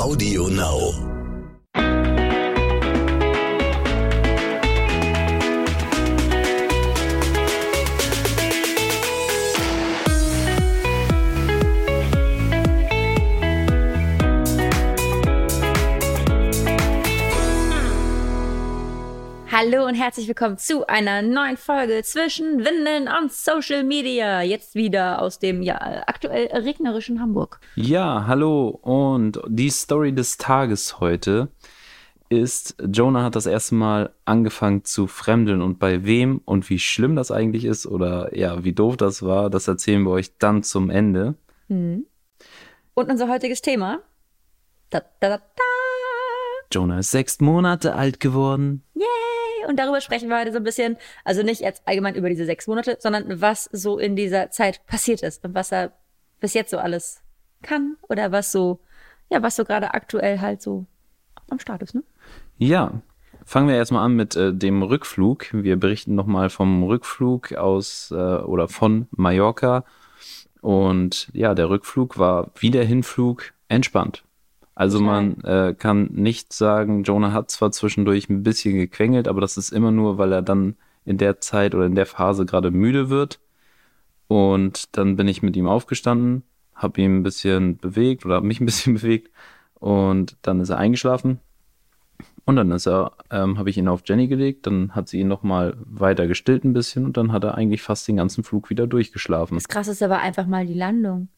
Audio Now. Hallo und herzlich willkommen zu einer neuen Folge zwischen Windeln und Social Media. Jetzt wieder aus dem ja aktuell regnerischen Hamburg. Ja, hallo und die Story des Tages heute ist, Jonah hat das erste Mal angefangen zu fremdeln und bei wem und wie schlimm das eigentlich ist oder ja, wie doof das war, das erzählen wir euch dann zum Ende. Und unser heutiges Thema. Da, da, da. Jonah ist sechs Monate alt geworden. Yay! Und darüber sprechen wir heute so ein bisschen, also nicht jetzt allgemein über diese sechs Monate, sondern was so in dieser Zeit passiert ist und was er bis jetzt so alles kann oder was so, ja, was so gerade aktuell halt so am Start ist, ne? Ja, fangen wir erstmal an mit äh, dem Rückflug. Wir berichten nochmal vom Rückflug aus äh, oder von Mallorca. Und ja, der Rückflug war wie der Hinflug entspannt. Also man äh, kann nicht sagen, Jonah hat zwar zwischendurch ein bisschen gequengelt, aber das ist immer nur, weil er dann in der Zeit oder in der Phase gerade müde wird. Und dann bin ich mit ihm aufgestanden, habe ihn ein bisschen bewegt oder habe mich ein bisschen bewegt und dann ist er eingeschlafen. Und dann ist er, ähm, habe ich ihn auf Jenny gelegt, dann hat sie ihn nochmal weiter gestillt ein bisschen und dann hat er eigentlich fast den ganzen Flug wieder durchgeschlafen. Das krasseste war einfach mal die Landung.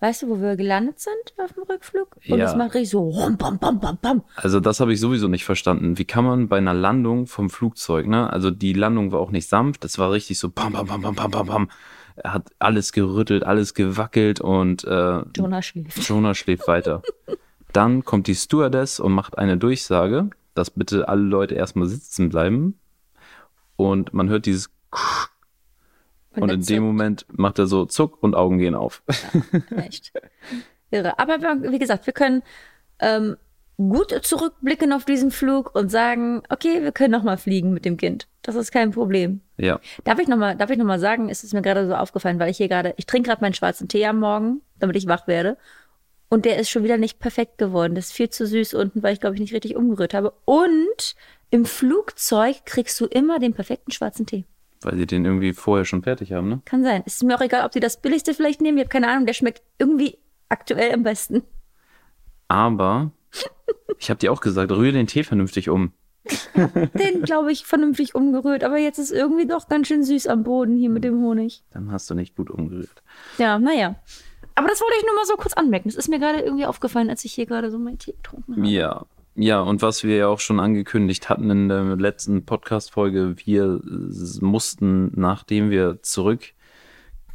Weißt du, wo wir gelandet sind auf dem Rückflug? Und Ja. es macht richtig so rum, bam, bam, bam, bam. Also das habe ich sowieso nicht verstanden. Wie kann man bei einer Landung vom Flugzeug, ne? Also die Landung war auch nicht sanft, das war richtig so bam, bam, bam, bam, bam, bam, bam. Er hat alles gerüttelt, alles gewackelt und äh, Jonah schläft. Jonah schläft weiter. Dann kommt die Stewardess und macht eine Durchsage, dass bitte alle Leute erstmal sitzen bleiben. Und man hört dieses und der in dem. Moment macht er so Zuck und Augen gehen auf. Echt. Irre. Aber wie gesagt, wir können ähm, gut zurückblicken auf diesen Flug und sagen, okay, wir können noch mal fliegen mit dem Kind. Das ist kein Problem. ja. Darf ich noch mal, darf ich noch mal sagen, es ist mir gerade so aufgefallen, weil ich hier gerade, ich trinke gerade meinen schwarzen Tee am Morgen, damit ich wach werde. Und der ist schon wieder nicht perfekt geworden. Das ist viel zu süß unten, weil ich glaube ich nicht richtig umgerührt habe. Und im Flugzeug kriegst du immer den perfekten schwarzen Tee. Weil sie den irgendwie vorher schon fertig haben, ne? Kann sein. Es ist mir auch egal, ob sie das billigste vielleicht nehmen. Ich habe keine Ahnung. Der schmeckt irgendwie aktuell am besten. Aber ich habe dir auch gesagt, rühre den Tee vernünftig um. Den, glaube ich, vernünftig umgerührt. Aber jetzt ist irgendwie doch ganz schön süß am Boden hier mit dem Honig. Dann hast du nicht gut umgerührt. Ja, naja. Aber das wollte ich nur mal so kurz anmerken. Das ist mir gerade irgendwie aufgefallen, als ich hier gerade so meinen Tee getrunken habe. Ja. Ja, und was wir ja auch schon angekündigt hatten in der letzten Podcast-Folge, wir mussten, nachdem wir zurück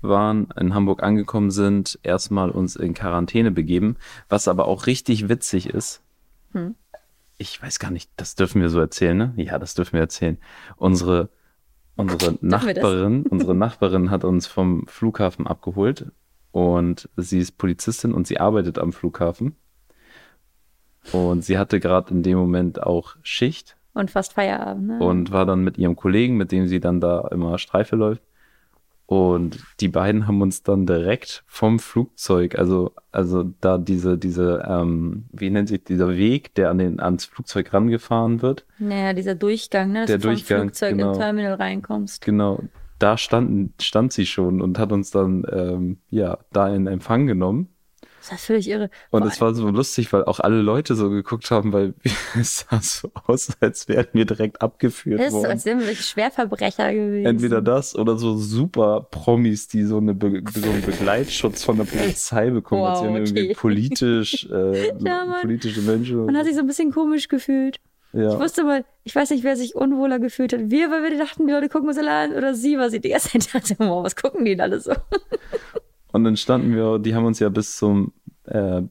waren, in Hamburg angekommen sind, erstmal uns in Quarantäne begeben, was aber auch richtig witzig ist. Ich weiß gar nicht, das dürfen wir so erzählen, ne? Ja, das dürfen wir erzählen. Unsere, unsere? Nachbarin, unsere Nachbarin hat uns vom Flughafen abgeholt und sie ist Polizistin und sie arbeitet am Flughafen. Und sie hatte gerade in dem Moment auch Schicht Und fast Feierabend, ne? und war dann mit ihrem Kollegen, mit dem sie dann da immer Streife läuft. Und die beiden haben uns dann direkt vom Flugzeug, also, also da diese, diese, ähm, wie nennt sich dieser Weg, der an den, ans Flugzeug rangefahren wird. naja, dieser Durchgang, ne? Dass Der du vom Durchgang, Flugzeug genau. im Terminal reinkommst. Genau, da standen, stand sie schon und hat uns dann, ähm, ja, da in Empfang genommen. Das ist völlig irre. Und es war so lustig, weil auch alle Leute so geguckt haben, weil es sah so aus, als wären wir direkt abgeführt ist, worden. als wären wir Schwerverbrecher gewesen. Entweder das oder so super Promis, die so, eine Be so einen Begleitschutz von der Polizei bekommen, als Wow, wären irgendwie okay. politisch, äh, Ja, Mann. politische Menschen. Man hat sich so ein bisschen komisch gefühlt. Ich ja. wusste mal, ich weiß nicht, wer sich unwohler gefühlt hat. Wir, weil wir dachten, die Leute gucken uns alle an. Oder sie, weil sie die ganze Zeit dachte, wow, was gucken die denn alle so? Und dann standen wir, die haben uns ja bis zum äh,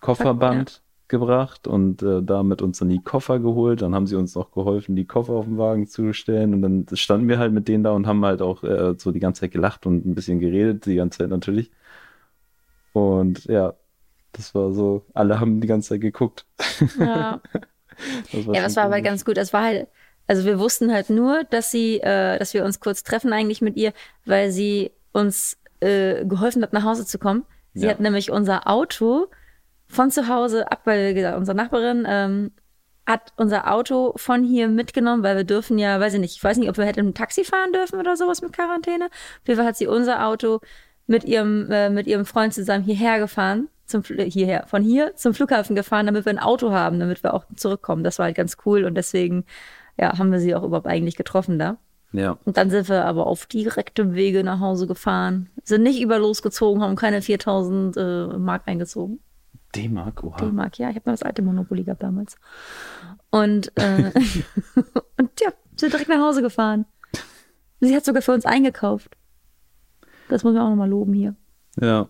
Kofferband gebracht und äh, damit uns dann die Koffer geholt. Dann haben sie uns noch geholfen, die Koffer auf den Wagen zu stellen. Und dann standen wir halt mit denen da und haben halt auch äh, so die ganze Zeit gelacht und ein bisschen geredet, die ganze Zeit natürlich. Und ja, das war so, alle haben die ganze Zeit geguckt. Ja. Das Ja, das war aber ganz gut. Das war halt, also wir wussten halt nur, dass sie, äh, dass wir uns kurz treffen eigentlich mit ihr, weil sie uns äh, geholfen hat, nach Hause zu kommen. Sie Ja. hat nämlich unser Auto von zu Hause ab, weil wie gesagt, unsere Nachbarin ähm, hat unser Auto von hier mitgenommen, weil wir dürfen ja, weiß ich nicht, ich weiß nicht, ob wir hätten ein Taxi fahren dürfen oder sowas mit Quarantäne. Auf jeden Fall hat sie unser Auto mit ihrem, äh, mit ihrem Freund zusammen hierher gefahren, zum, Fl- hierher, von hier zum Flughafen gefahren, damit wir ein Auto haben, damit wir auch zurückkommen. Das war halt ganz cool und deswegen, ja, haben wir sie auch überhaupt eigentlich getroffen da. Ja. Und dann sind wir aber auf direktem Wege nach Hause gefahren, sind nicht über losgezogen, haben keine 4000 äh, Mark eingezogen. D-Mark, oha. D-Mark, ja, ich habe noch das alte Monopoly gehabt damals. Und, äh, und ja, sind direkt nach Hause gefahren. Sie hat sogar für uns eingekauft. Das muss man auch nochmal loben hier. Ja.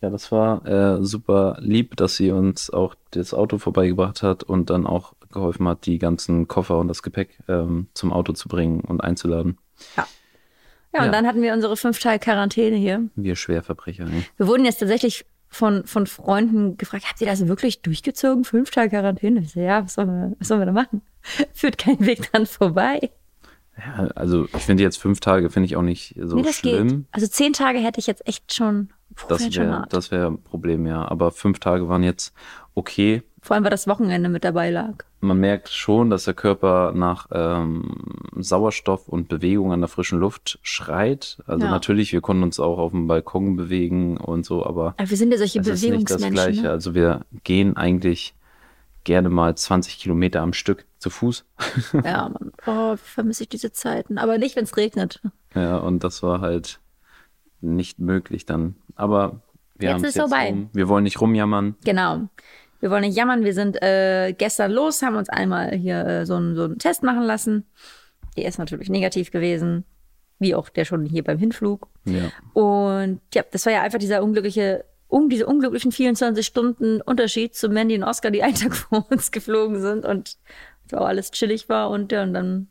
Ja, das war äh, super lieb, dass sie uns auch das Auto vorbeigebracht hat und dann auch geholfen hat, die ganzen Koffer und das Gepäck ähm, zum Auto zu bringen und einzuladen. Ja, und Ja. dann hatten wir unsere fünf Tage Quarantäne hier. Wir Schwerverbrecher. Ne? Wir wurden jetzt tatsächlich von, von Freunden gefragt, habt ihr das wirklich durchgezogen? Fünf Tage Quarantäne? Ich so, ja, was sollen wir, was sollen wir da machen? Führt kein Weg dran vorbei. Ja, also ich finde jetzt fünf Tage finde ich auch nicht so nee, das schlimm. geht. Also zehn Tage hätte ich jetzt echt schon, puh, Das wär wäre wäre ein Problem, ja. Aber fünf Tage waren jetzt okay. Vor allem, weil das Wochenende mit dabei lag. Man merkt schon, dass der Körper nach ähm, Sauerstoff und Bewegung an der frischen Luft schreit. Also Ja. natürlich, wir konnten uns auch auf dem Balkon bewegen und so, aber Aber wir sind ja solche es ist nicht das Bewegungsmenschen. Gleiche. Ne? Also wir gehen eigentlich gerne mal 20 Kilometer am Stück zu Fuß. Ja, Mann. Oh, vermisse ich diese Zeiten. Aber nicht, wenn es regnet. ja, und das war halt nicht möglich dann. Aber wir Jetzt haben es ist jetzt vorbei. rum. Wir wollen nicht rumjammern. Genau. Wir wollen nicht jammern. Wir sind äh, gestern los, haben uns einmal hier äh, so, einen, so einen Test machen lassen. Der ist natürlich negativ gewesen. Wie auch der schon hier beim Hinflug. Ja. Und ja, das war ja einfach dieser unglückliche, um diese unglücklichen 24 Stunden Unterschied zu Mandy und Oscar, die einen Tag vor uns geflogen sind und wo alles chillig war und ja, und dann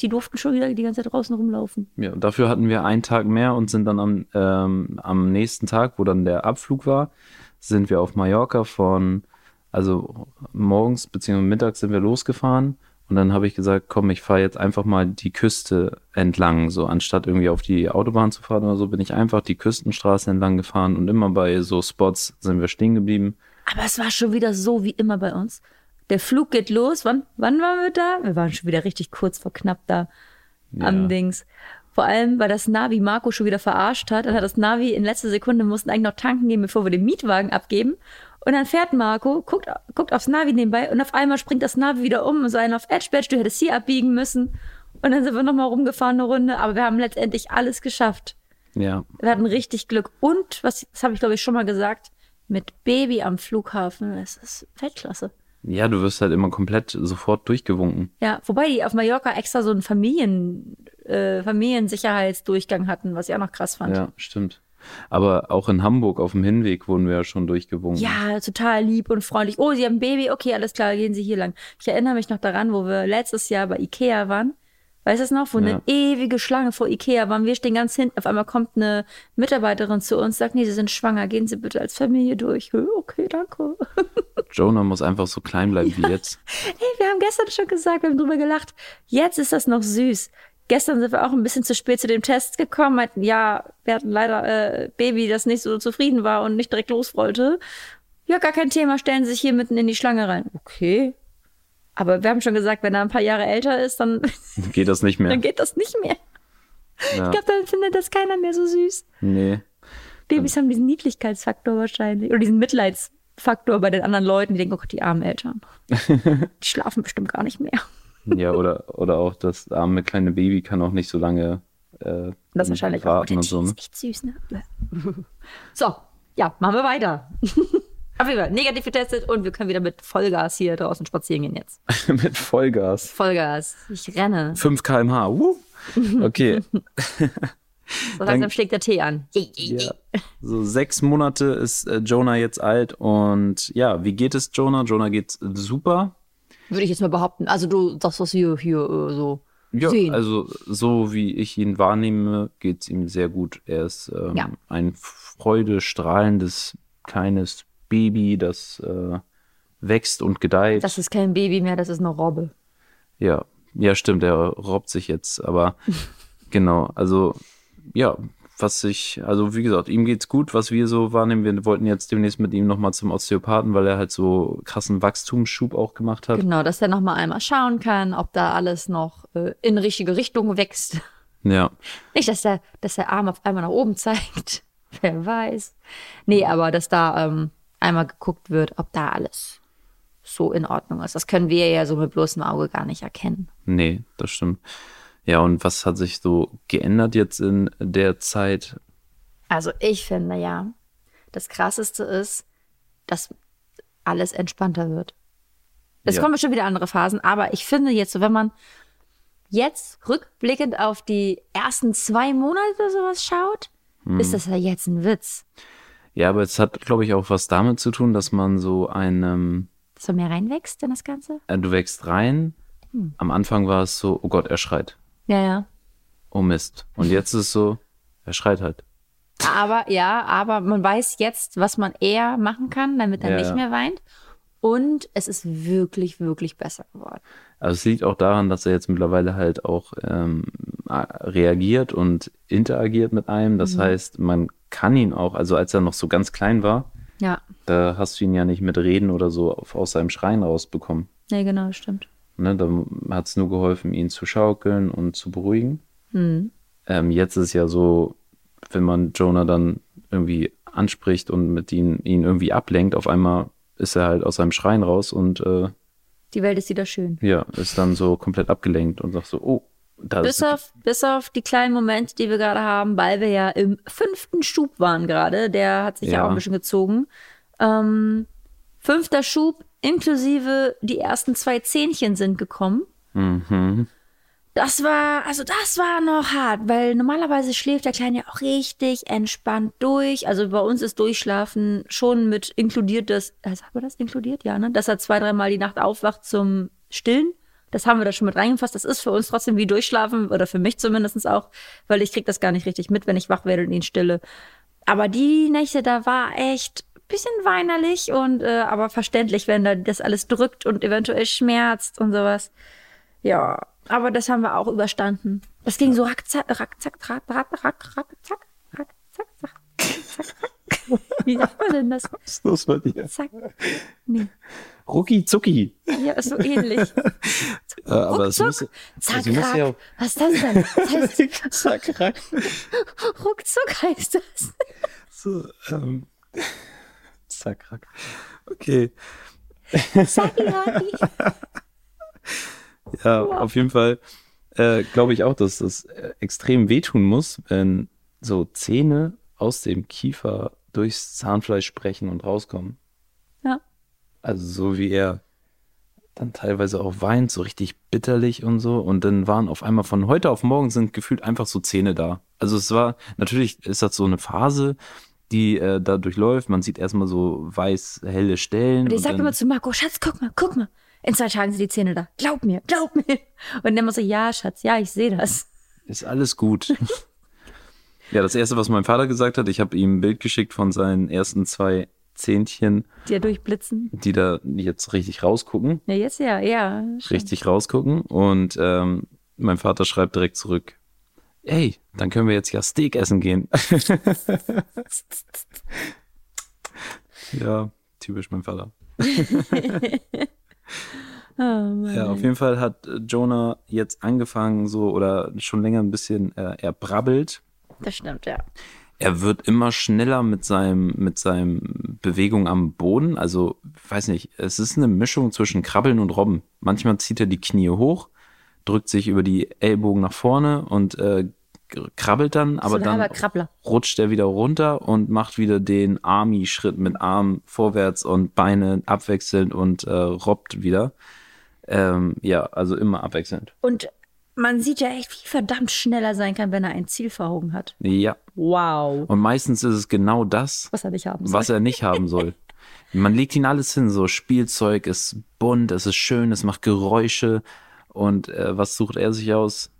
die durften schon wieder die ganze Zeit draußen rumlaufen. Ja, dafür hatten wir einen Tag mehr und sind dann am, ähm, am nächsten Tag, wo dann der Abflug war, sind wir auf Mallorca von, also morgens bzw. mittags sind wir losgefahren und dann habe ich gesagt, komm, ich fahre jetzt einfach mal die Küste entlang, so anstatt irgendwie auf die Autobahn zu fahren oder so, bin ich einfach die Küstenstraße entlang gefahren und immer bei so Spots sind wir stehen geblieben. Aber es war schon wieder so wie immer bei uns. Der Flug geht los. Wann, wann waren wir da? Wir waren schon wieder richtig kurz vor knapp da am Dings. Vor allem, weil das Navi Marco schon wieder verarscht hat. Dann hat das Navi in letzter Sekunde, mussten eigentlich noch tanken gehen, bevor wir den Mietwagen abgeben. Und dann fährt Marco, guckt, guckt aufs Navi nebenbei und auf einmal springt das Navi wieder um und so einen auf Edge Badge, du hättest hier abbiegen müssen. Und dann sind wir nochmal rumgefahren eine Runde, aber wir haben letztendlich alles geschafft. Ja, Wir hatten richtig Glück. Und, was, das habe ich glaube ich schon mal gesagt, mit Baby am Flughafen, das ist Weltklasse. ja, du wirst halt immer komplett sofort durchgewunken. Ja, wobei die auf Mallorca extra so einen Familien, äh, Familiensicherheitsdurchgang hatten, was ich auch noch krass fand. Ja, stimmt. Aber auch in Hamburg auf dem Hinweg wurden wir ja schon durchgewunken. Ja, total lieb und freundlich. Oh, Sie haben ein Baby? Okay, alles klar, gehen Sie hier lang. Ich erinnere mich noch daran, wo wir letztes Jahr bei Ikea waren. Weißt du es noch? Wo Ja. eine ewige Schlange vor Ikea waren. Wir stehen ganz hinten. Auf einmal kommt eine Mitarbeiterin zu uns, sagt, nee, Sie sind schwanger. Gehen Sie bitte als Familie durch. Okay, danke. Jonah muss einfach so klein bleiben wie jetzt. Hey, wir haben gestern schon gesagt, wir haben drüber gelacht. Jetzt ist das noch süß. Gestern sind wir auch ein bisschen zu spät zu dem Test gekommen. Meinten, ja, wir hatten leider äh, Baby, das nicht so zufrieden war und nicht direkt los wollte. Ja, gar kein Thema, stellen Sie sich hier mitten in die Schlange rein. Okay. Aber wir haben schon gesagt, wenn er ein paar Jahre älter ist, dann, Geht das nicht mehr. dann geht das nicht mehr. Ja. Ich glaube, dann findet das keiner mehr so süß. Nee. Babys haben diesen Niedlichkeitsfaktor wahrscheinlich. Oder diesen Mitleidsfaktor bei den anderen Leuten, die denken, oh Gott, die armen Eltern. die schlafen bestimmt gar nicht mehr. Ja, oder, oder auch das arme kleine Baby kann auch nicht so lange äh, Das wahrscheinlich auch. Oh, und so. Ne? ist echt süß, ne? So, ja, machen wir weiter. Auf jeden Fall, negativ getestet und wir können wieder mit Vollgas hier draußen spazieren gehen jetzt. Mit Vollgas. Vollgas. Ich renne. 5 km/h. Uh. Okay. So langsam schlägt der Tee an. ja. So sechs Monate ist äh, Jonah jetzt alt und ja, wie geht es Jonah? Jonah geht super. Würde ich jetzt mal behaupten. Also du sagst was hier, hier äh, so Ja, sehen. also so wie ich ihn wahrnehme, geht es ihm sehr gut. Er ist ähm, Ja. ein freudestrahlendes kleines Baby, das äh, wächst und gedeiht. das ist kein Baby mehr, das ist eine Robbe. Ja, ja, stimmt, er robbt sich jetzt, aber genau, also ja, was ich, also wie gesagt, ihm geht's gut, was wir so wahrnehmen. Wir wollten jetzt demnächst mit ihm nochmal zum Osteopathen, weil er halt so krassen Wachstumsschub auch gemacht hat. Genau, dass er nochmal einmal schauen kann, ob da alles noch äh, in richtige Richtung wächst. Ja. Nicht, dass der, dass der Arm auf einmal nach oben zeigt. Wer weiß. Nee, aber dass da ähm, einmal geguckt wird, ob da alles so in Ordnung ist. Das können wir ja so mit bloßem Auge gar nicht erkennen. Nee, das stimmt. Ja, und was hat sich so geändert jetzt in der Zeit? Also ich finde ja, das Krasseste ist, dass alles entspannter wird. Es Ja. kommen bestimmt wieder andere Phasen, aber ich finde jetzt so, wenn man jetzt rückblickend auf die ersten zwei Monate sowas schaut, Hm. ist das ja jetzt ein Witz. Ja, aber es hat, glaube ich, auch was damit zu tun, dass man so einem, Dass man mehr reinwächst in das Ganze? äh, du wächst rein. Hm. Am Anfang war es so, oh Gott, er schreit. Ja, ja. Oh Mist. Und jetzt ist es so, er schreit halt. Aber ja, aber man weiß jetzt, was man eher machen kann, damit er Ja, nicht mehr weint. Und es ist wirklich, wirklich besser geworden. Also es liegt auch daran, dass er jetzt mittlerweile halt auch ähm, reagiert und interagiert mit einem. Das Mhm. heißt, man kann ihn auch, also als er noch so ganz klein war, Ja, da hast du ihn ja nicht mit Reden oder so auf, aus seinem Schreien rausbekommen. nee, genau, stimmt. Ne, da hat es nur geholfen, ihn zu schaukeln und zu beruhigen. Mhm. Ähm, jetzt ist ja so, wenn man Jonah dann irgendwie anspricht und mit ihn, ihn irgendwie ablenkt, auf einmal ist er halt aus seinem Schreien raus und äh, Die Welt ist wieder schön. ja, ist dann so komplett abgelenkt und sagt so, oh, da Bis ist auf, bis auf die kleinen Momente, die wir gerade haben, weil wir ja im fünften Schub waren gerade. Der hat sich ja, Ja. auch ein bisschen gezogen. Ähm, fünfter Schub inklusive die ersten zwei Zähnchen sind gekommen. Mhm. Das war, also das war noch hart, weil normalerweise schläft der Kleine ja auch richtig entspannt durch. Also bei uns ist Durchschlafen schon mit inkludiert das, also haben wir das inkludiert? Ja, ne? Dass er zwei, dreimal die Nacht aufwacht zum Stillen. Das haben wir da schon mit reingefasst. Das ist für uns trotzdem wie Durchschlafen oder für mich zumindest auch, weil ich krieg das gar nicht richtig mit, wenn ich wach werde und ihn stille. Aber die Nächte, da war echt bisschen weinerlich und äh, aber verständlich, wenn da das alles drückt und eventuell schmerzt und sowas. Ja, aber das haben wir auch überstanden. Das ging so rackzack, rackzack, rack, rack, rack, rack, zack, rack, zack, zack, zack, zack. Wie sagt man denn das? Was ist los bei dir? Zack. Nee. Rucki zucki. Ja, ist so ähnlich. Äh, aber es muss, zack, sie muss rack. ja Was ist das denn? Das heißt, zack, rack. ruckzuck heißt das. So, ähm, zack. Okay. Ja, auf jeden Fall äh, glaube ich auch, dass das äh, extrem wehtun muss, wenn so Zähne aus dem Kiefer durchs Zahnfleisch sprechen und rauskommen. Ja. Also so wie er dann teilweise auch weint, so richtig bitterlich und so. Und dann waren auf einmal von heute auf morgen sind gefühlt einfach so Zähne da. Also es war, natürlich ist das so eine Phase, die äh, da durchläuft. Man sieht erstmal so weiß, helle Stellen. Und ich und sag dann- immer zu Marco, Schatz, guck mal, guck mal. In zwei Tagen sind die Zähne da. Glaub mir, glaub mir. Und der muss so, ja, Schatz, ja, ich sehe das. Ist alles gut. ja, das erste, was mein Vater gesagt hat, ich habe ihm ein Bild geschickt von seinen ersten zwei Zähnchen, Die ja durchblitzen. die da jetzt richtig rausgucken, Ja, jetzt ja, ja. richtig rausgucken. Und ähm, mein Vater schreibt direkt zurück, ey, dann können wir jetzt ja Steak essen gehen. ja, typisch mein Vater. Oh. Ja, auf jeden Fall hat äh, Jonah jetzt angefangen so oder schon länger ein bisschen, äh, er brabbelt Das stimmt, ja. er wird immer schneller mit seinem, mit seinem Bewegung am Boden. Also, weiß nicht, es ist eine Mischung zwischen Krabbeln und Robben. Manchmal zieht er die Knie hoch, drückt sich über die Ellbogen nach vorne und äh, krabbelt dann, aber so dann rutscht er wieder runter und macht wieder den Army-Schritt mit Arm vorwärts und Beine abwechselnd und äh, robbt wieder. Ähm, ja, also immer abwechselnd. Und man sieht ja echt, wie verdammt schnell er sein kann, wenn er ein Ziel vor Augen hat. Ja, Wow. und meistens ist es genau das, Was er nicht haben soll. was er nicht haben soll. Man legt ihn alles hin, so Spielzeug ist bunt, es ist schön, es macht Geräusche und äh, was sucht er sich aus?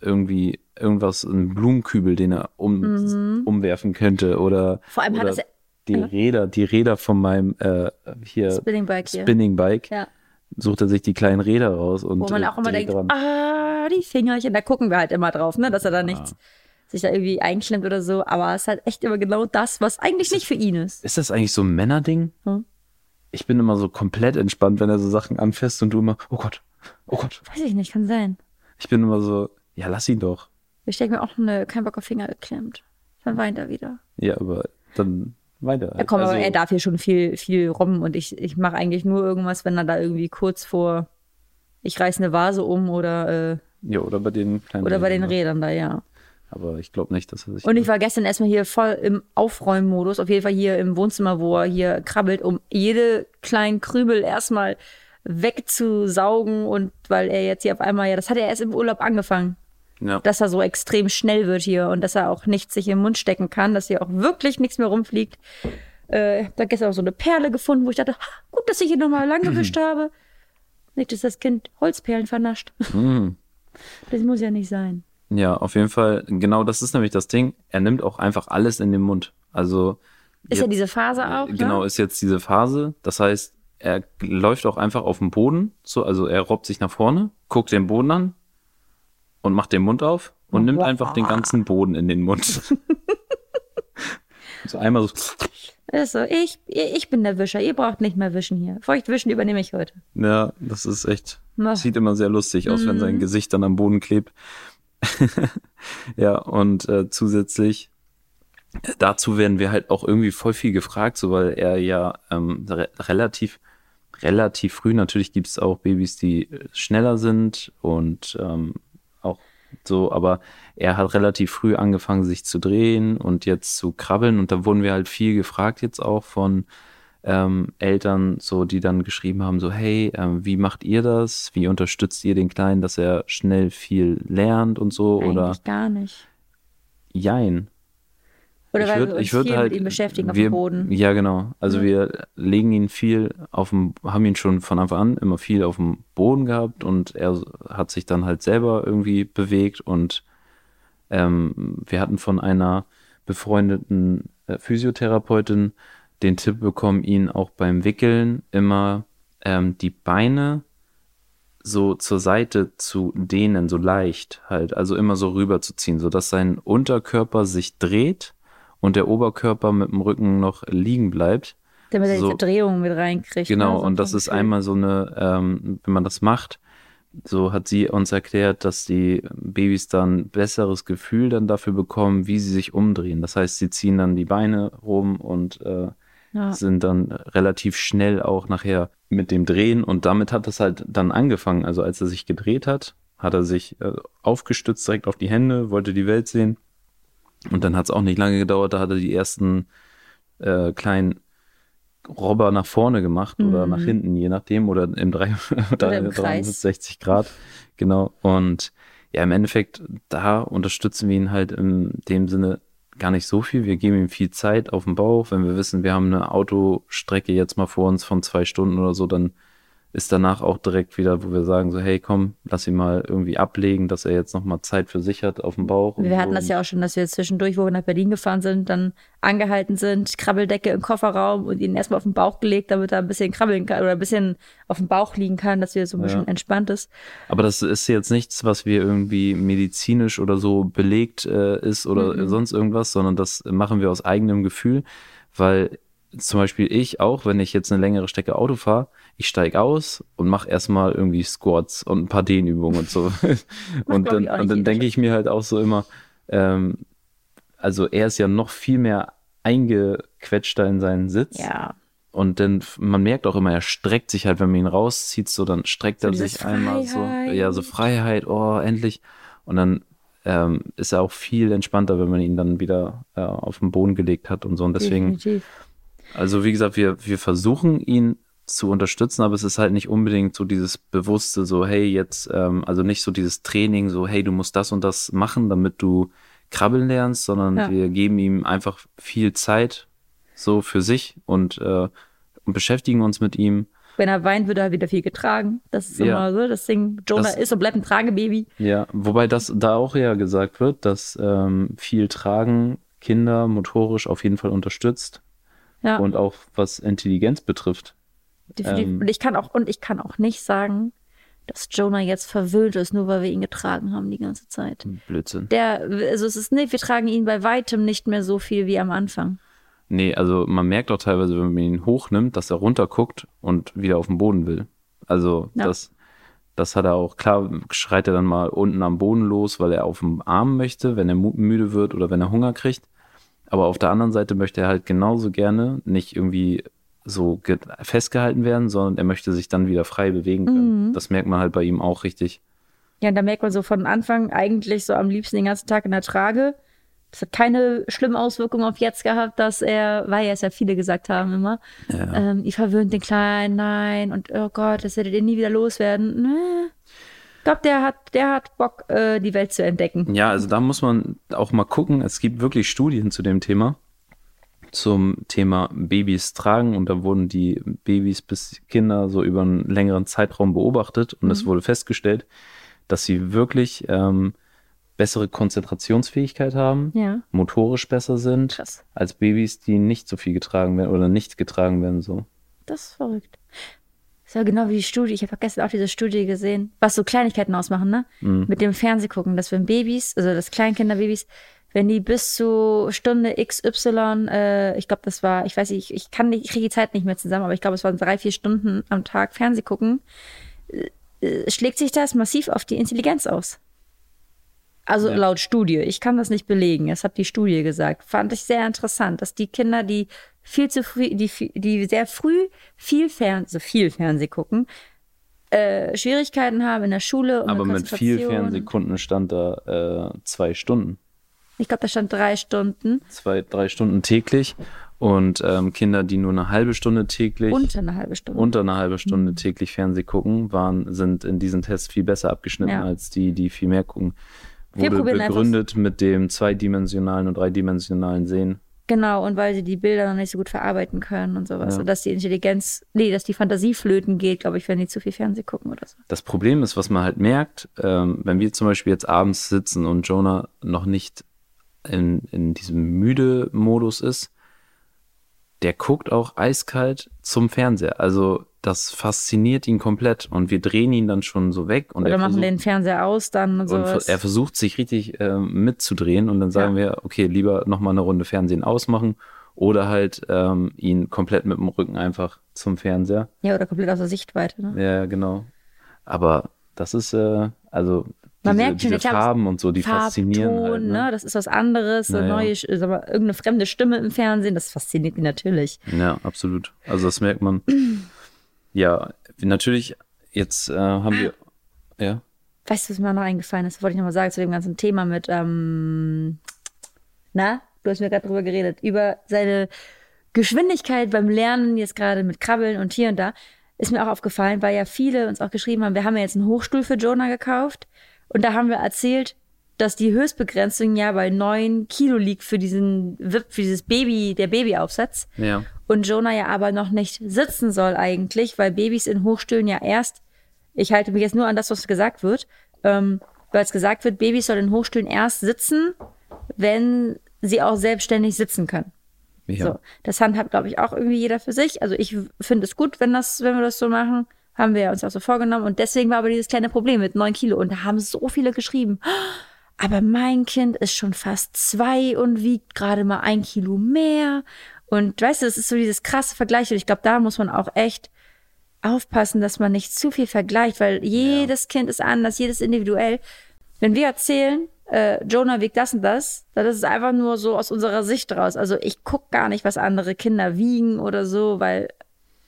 Irgendwie irgendwas, ein Blumenkübel, den er um, umwerfen könnte oder, Vor allem hat oder es ja- die ja. Räder, die Räder von meinem äh, hier Spinning Bike. Spinning Bike, Ja. sucht er sich die kleinen Räder raus und Wo man äh, auch immer denkt, dran. ah, die Fingerchen, da gucken wir halt immer drauf, ne, dass er da nichts sich da irgendwie einklemmt oder so. Aber es ist halt echt immer genau das, was eigentlich nicht für ihn ist. Ist das eigentlich so ein Männerding? Hm. Ich bin immer so komplett entspannt, wenn er so Sachen anfasst und du immer, oh Gott, oh Gott. Weiß ich nicht, kann sein. Ich bin immer so, ja, lass ihn doch. Ich denke mir auch, ne, kein Bock auf Finger geklemmt. Dann weint er wieder. Ja, aber dann weiter. Ja, komm, also, aber er darf hier schon viel, viel robben und ich, ich mache eigentlich nur irgendwas, wenn er da irgendwie kurz vor, ich reiß eine Vase um oder, äh, Ja, oder bei den kleinen oder bei den Rädern. Rädern da, ja. Aber ich glaube nicht, dass er sich. Und ich war gestern erstmal hier voll im Aufräummodus, auf jeden Fall hier im Wohnzimmer, wo er hier krabbelt, um jede kleinen Krümel erstmal wegzusaugen und weil er jetzt hier auf einmal, ja, das hat er erst im Urlaub angefangen, ja. dass er so extrem schnell wird hier und dass er auch nichts sich im Mund stecken kann, dass hier auch wirklich nichts mehr rumfliegt. Äh, ich hab da gestern auch so eine Perle gefunden, wo ich dachte, ha, gut, dass ich hier nochmal lang gewischt habe. Nicht, dass das Kind Holzperlen vernascht. Mhm. Das muss ja nicht sein. ja, auf jeden Fall. Genau, das ist nämlich das Ding. Er nimmt auch einfach alles in den Mund. Also. Ist ja diese Phase auch, Genau, ne? ist jetzt diese Phase. Das heißt, er läuft auch einfach auf dem Boden. So, also er robbt sich nach vorne, guckt den Boden an und macht den Mund auf und nimmt einfach den ganzen Boden in den Mund. so einmal so. Ist so, ich, ich bin der Wischer, ihr braucht nicht mehr wischen hier. Feuchtwischen übernehme ich heute. Ja, das ist echt. Na. Sieht immer sehr lustig aus, wenn Mhm. sein Gesicht dann am Boden klebt. ja, und äh, zusätzlich äh, dazu werden wir halt auch irgendwie voll viel gefragt, so weil er ja ähm, re relativ, relativ früh, natürlich gibt es auch Babys, die äh, schneller sind und ähm, so, aber er hat relativ früh angefangen, sich zu drehen und jetzt zu krabbeln und da wurden wir halt viel gefragt jetzt auch von ähm, Eltern, so die dann geschrieben haben, so hey, ähm, wie macht ihr das? Wie unterstützt ihr den Kleinen, dass er schnell viel lernt und so oder Eigentlich gar nicht. jein. Oder Ich weil würd- wir uns würd viel halt- mit ihm beschäftigen auf wir, dem Boden. Ja, genau. Also Ja. wir legen ihn viel auf dem, haben ihn schon von Anfang an immer viel auf dem Boden gehabt und er hat sich dann halt selber irgendwie bewegt und ähm, wir hatten von einer befreundeten äh, Physiotherapeutin den Tipp bekommen, ihn auch beim Wickeln immer ähm, die Beine so zur Seite zu dehnen, so leicht halt, also immer so rüber zu ziehen, sodass sein Unterkörper sich dreht und der Oberkörper mit dem Rücken noch liegen bleibt. Damit er so- diese Drehung mit reinkriegt. Genau, ne? So und das ist einmal so eine, ähm, wenn man das macht, so hat sie uns erklärt, dass die Babys dann ein besseres Gefühl dann dafür bekommen, wie sie sich umdrehen. Das heißt, sie ziehen dann die Beine rum und äh, Ja. sind dann relativ schnell auch nachher mit dem Drehen und damit hat es halt dann angefangen. Also als er sich gedreht hat, hat er sich äh, aufgestützt direkt auf die Hände, wollte die Welt sehen und dann hat es auch nicht lange gedauert, da hat er die ersten äh, kleinen Robber nach vorne gemacht oder Mhm. nach hinten, je nachdem, oder im, drei, oder im Kreis. 360 Grad. Genau. Und ja, im Endeffekt, da unterstützen wir ihn halt in dem Sinne gar nicht so viel. Wir geben ihm viel Zeit auf dem Bauch. Wenn wir wissen, wir haben eine Autostrecke jetzt mal vor uns von zwei Stunden oder so, dann ist danach auch direkt wieder, wo wir sagen so, hey, komm, lass ihn mal irgendwie ablegen, dass er jetzt nochmal Zeit für sich hat auf dem Bauch. Wir hatten so. das ja auch schon, dass wir zwischendurch, wo wir nach Berlin gefahren sind, dann angehalten sind, Krabbeldecke im Kofferraum und ihn erstmal auf den Bauch gelegt, damit er ein bisschen krabbeln kann oder ein bisschen auf dem Bauch liegen kann, dass er so ein bisschen Ja. entspannt ist. Aber das ist jetzt nichts, was wir irgendwie medizinisch oder so belegt äh, ist oder Mhm. sonst irgendwas, sondern das machen wir aus eigenem Gefühl, weil zum Beispiel ich auch, wenn ich jetzt eine längere Strecke Auto fahre, ich steige aus und mache erstmal irgendwie Squats und ein paar Dehnübungen und so. und dann, und dann denke ich mir halt auch so immer, ähm, also er ist ja noch viel mehr eingequetschter in seinen Sitz. Ja. Und dann, man merkt auch immer, er streckt sich halt, wenn man ihn rauszieht, so dann streckt So er sich einmal so. Freiheit. Ja, so Freiheit, oh, endlich. Und dann ähm, ist er auch viel entspannter, wenn man ihn dann wieder äh, auf den Boden gelegt hat und so. Und deswegen, Definitiv. Also wie gesagt, wir, wir versuchen ihn zu unterstützen, aber es ist halt nicht unbedingt so dieses bewusste, so, hey, jetzt, ähm, also nicht so dieses Training, so, hey, du musst das und das machen, damit du krabbeln lernst, sondern Ja. wir geben ihm einfach viel Zeit so für sich und, äh, und beschäftigen uns mit ihm. Wenn er weint, wird er wieder viel getragen. Das ist Ja. immer so. Das Ding, Jonah Das- ist und bleibt ein Tragebaby. Ja, wobei das da auch ja gesagt wird, dass ähm, viel Tragen Kinder motorisch auf jeden Fall unterstützt Ja, und auch was Intelligenz betrifft. definitiv. ähm, und ich kann auch, und ich kann auch nicht sagen, dass Jonah jetzt verwöhnt ist, nur weil wir ihn getragen haben die ganze Zeit. Blödsinn. Der, also es ist nicht, wir tragen ihn bei weitem nicht mehr so viel wie am Anfang. Nee, also man merkt auch teilweise, wenn man ihn hochnimmt, dass er runterguckt und wieder auf den Boden will. Also Ja. das, das hat er auch, klar schreit er dann mal unten am Boden los, weil er auf dem Arm möchte, wenn er müde wird oder wenn er Hunger kriegt. Aber auf der anderen Seite möchte er halt genauso gerne nicht irgendwie so ge- festgehalten werden, sondern er möchte sich dann wieder frei bewegen können. Das merkt man halt bei ihm auch richtig. Ja, und da merkt man so von Anfang eigentlich so am liebsten den ganzen Tag in der Trage. Das hat keine schlimmen Auswirkungen auf jetzt gehabt, dass er, weil ja es ja viele gesagt haben immer, ähm, ihr verwöhnt den Kleinen, nein, und oh Gott, das werdet ihr nie wieder loswerden. Nee. Ich glaube, der hat, der hat Bock, äh, die Welt zu entdecken. Ja, also da muss man auch mal gucken. Es gibt wirklich Studien zu dem Thema, zum Thema Babys tragen und da wurden die Babys bis Kinder so über einen längeren Zeitraum beobachtet und es wurde festgestellt, dass sie wirklich ähm, bessere Konzentrationsfähigkeit haben, Ja. motorisch besser sind Krass. als Babys, die nicht so viel getragen werden oder nicht getragen werden so. Das ist verrückt. Ja genau wie die Studie. Ich habe gestern auch diese Studie gesehen, was so Kleinigkeiten ausmachen, ne? Mit dem Fernsehgucken, dass wenn Babys, also das Kleinkinderbabys, wenn die bis zu Stunde XY, äh, ich glaube, das war, ich weiß nicht, ich, ich kann nicht, ich kriege die Zeit nicht mehr zusammen, aber ich glaube, es waren drei, vier Stunden am Tag Fernseh gucken, äh, äh, schlägt sich das massiv auf die Intelligenz aus. Also Ja. laut Studie. Ich kann das nicht belegen. Das hat die Studie gesagt. Fand ich sehr interessant, dass die Kinder, die viel zu früh, die, die sehr früh viel Fernseh, so viel Fernseh gucken, äh, Schwierigkeiten haben in der Schule. Und Aber mit viel. Fernsehkunden stand da äh, zwei Stunden. Ich glaube, da stand drei Stunden. zwei, drei Stunden täglich und ähm, Kinder, die nur eine halbe Stunde täglich, Unter eine halbe Stunde. unter eine halbe Mhm. Stunde täglich Fernseh gucken, waren, sind in diesen Tests viel besser abgeschnitten Ja. als die, die viel mehr gucken. Wurde begründet mit dem zweidimensionalen und dreidimensionalen Sehen. Genau, und weil sie die Bilder noch nicht so gut verarbeiten können und sowas. Ja. Und dass die Intelligenz, nee, dass die Fantasie flöten geht, glaube ich, wenn die zu viel Fernseh gucken oder so. Das Problem ist, was man halt merkt, ähm, wenn wir zum Beispiel jetzt abends sitzen und Jonah noch nicht in, in diesem müde Modus ist, der guckt auch eiskalt zum Fernseher. Also das fasziniert ihn komplett und wir drehen ihn dann schon so weg und Oder er machen versucht, den Fernseher aus dann und und sowas. er versucht sich richtig ähm, mitzudrehen und dann sagen wir, okay, lieber nochmal eine Runde Fernsehen ausmachen oder halt ähm, ihn komplett mit dem Rücken einfach zum Fernseher. ja, oder komplett außer Sichtweite. Ne? Ja, genau. Aber das ist, äh, also Man diese, merkt schon, diese Farben und so, die faszinieren Farbton, halt, ne? ne? Das ist was anderes. Naja. neue, sag mal, irgendeine fremde Stimme im Fernsehen, das fasziniert ihn natürlich. Ja, absolut. Also das merkt man. ja, natürlich, jetzt äh, haben wir, ja, Weißt du, was mir noch eingefallen ist? Wollte ich nochmal sagen zu dem ganzen Thema mit, ähm, na, du hast mir gerade drüber geredet, über seine Geschwindigkeit beim Lernen, jetzt gerade mit Krabbeln und hier und da, ist mir auch aufgefallen, weil ja viele uns auch geschrieben haben, wir haben ja jetzt einen Hochstuhl für Jonah gekauft. Und da haben wir erzählt, dass die Höchstbegrenzung ja bei neun Kilo liegt für diesen WIP, für dieses Baby, der Babyaufsatz. ja, Und Jonah ja aber noch nicht sitzen soll eigentlich, weil Babys in Hochstühlen ja erst, ich halte mich jetzt nur an das, was gesagt wird, ähm, weil es gesagt wird, Babys sollen in Hochstühlen erst sitzen, wenn sie auch selbstständig sitzen können. ja. So, das handhabt, glaube ich, auch irgendwie jeder für sich. Also ich finde es gut, wenn das, wenn wir das so machen. Haben wir uns auch so vorgenommen. Und deswegen war aber dieses kleine Problem mit neun Kilo. Und da haben so viele geschrieben. Aber mein Kind ist schon fast zwei und wiegt gerade mal ein Kilo mehr. Und weißt du, das ist so dieses krasse Vergleich. Und ich glaube, da muss man auch echt aufpassen, dass man nicht zu viel vergleicht, weil jedes Kind ist anders, jedes individuell. Wenn wir erzählen, äh, Jonah wiegt das und das, dann ist es einfach nur so aus unserer Sicht raus. Also ich guck gar nicht, was andere Kinder wiegen oder so, weil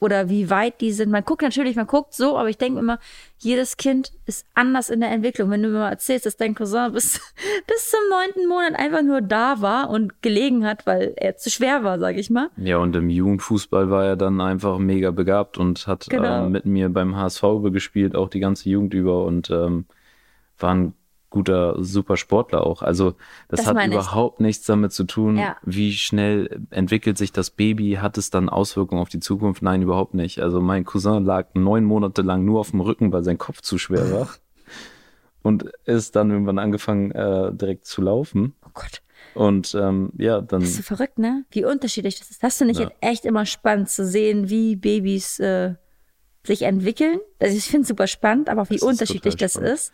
oder wie weit die sind. Man guckt natürlich, man guckt so, aber ich denke immer, jedes Kind ist anders in der Entwicklung. Wenn du mir mal erzählst, dass dein Cousin bis, bis zum neunten Monat einfach nur da war und gelegen hat, weil er zu schwer war, sag ich mal. Ja, und im Jugendfußball war er dann einfach mega begabt und hat Genau. ähm, mit mir beim HSV gespielt, auch die ganze Jugend über und ähm, war ein guter, super Sportler auch. Also das, Das hat meine ich. überhaupt nichts damit zu tun, Ja. wie schnell entwickelt sich das Baby, hat es dann Auswirkungen auf die Zukunft? Nein, überhaupt nicht. Also mein Cousin lag neun Monate lang nur auf dem Rücken, weil sein Kopf zu schwer war. Und ist dann irgendwann angefangen, äh, direkt zu laufen. Oh Gott. Und ähm, ja, dann Das ist so verrückt, ne? Wie unterschiedlich das ist. Das finde ich Ja. echt immer spannend zu sehen, wie Babys äh, sich entwickeln. Also ich finde es super spannend, aber auch wie Das unterschiedlich das ist.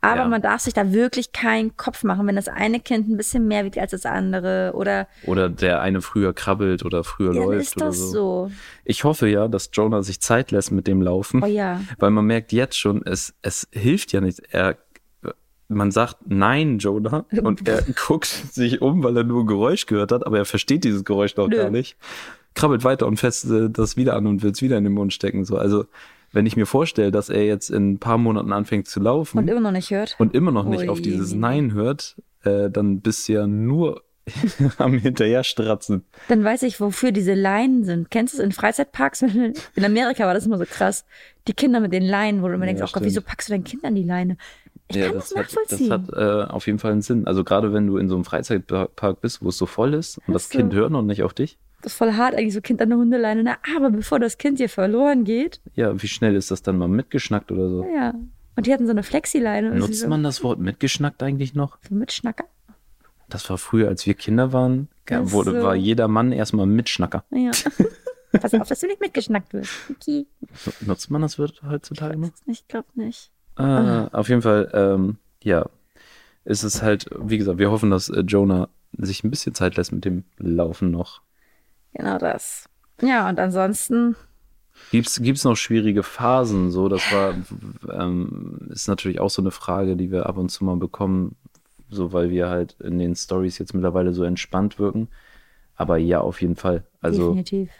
Aber Ja. man darf sich da wirklich keinen Kopf machen, wenn das eine Kind ein bisschen mehr wiegt als das andere oder Oder der eine früher krabbelt oder früher ja, läuft ist oder das so. so. Ich hoffe ja, dass Jonah sich Zeit lässt mit dem Laufen. Oh ja. Weil man merkt jetzt schon, es, es hilft ja nicht. Er, man sagt Nein, Jonah, und er guckt sich um, weil er nur ein Geräusch gehört hat, aber er versteht dieses Geräusch noch Nö. gar nicht. Krabbelt weiter und fässt äh, das wieder an und will es wieder in den Mund stecken. So, also wenn ich mir vorstelle, dass er jetzt in ein paar Monaten anfängt zu laufen Und immer noch nicht hört. und immer noch nicht Ui. auf dieses Nein hört, äh, dann bist du ja nur am Hinterherstratzen. Dann weiß ich, wofür diese Leinen sind. Kennst du es in Freizeitparks? In Amerika war das immer so krass. Die Kinder mit den Leinen, wo du immer denkst, Ja, oh Gott, wieso packst du dein Kind an die Leine? Ich kann das, das hat, das nachvollziehen. hat äh, auf jeden Fall einen Sinn. Also gerade wenn du in so einem Freizeitpark bist, wo es so voll ist und das so. Kind hört noch nicht auf dich, das ist voll hart, eigentlich so Kind an der Hundeleine. Na, aber bevor das Kind hier verloren geht, ja, wie schnell ist das dann mal mitgeschnackt oder so? ja. Und die hatten so eine Flexileine. Nutzt so, man das Wort mitgeschnackt eigentlich noch? So mit Schnacker. Das war früher, als wir Kinder waren, Ach wurde, so. war jeder Mann erstmal Mitschnacker. Ja. Pass auf, dass du nicht mitgeschnackt wirst. Okay. Nutzt man das Wort heutzutage noch? Ich glaube nicht. Ah, auf jeden Fall, ähm, ja, ist es halt, wie gesagt, wir hoffen, dass äh, Jonah sich ein bisschen Zeit lässt mit dem Laufen noch. Genau das. Ja, und ansonsten, Gibt's gibt's noch schwierige Phasen? So, das war ähm, ist natürlich auch so eine Frage, die wir ab und zu mal bekommen, so weil wir halt in den Stories jetzt mittlerweile so entspannt wirken. Aber ja, auf jeden Fall. Also definitiv.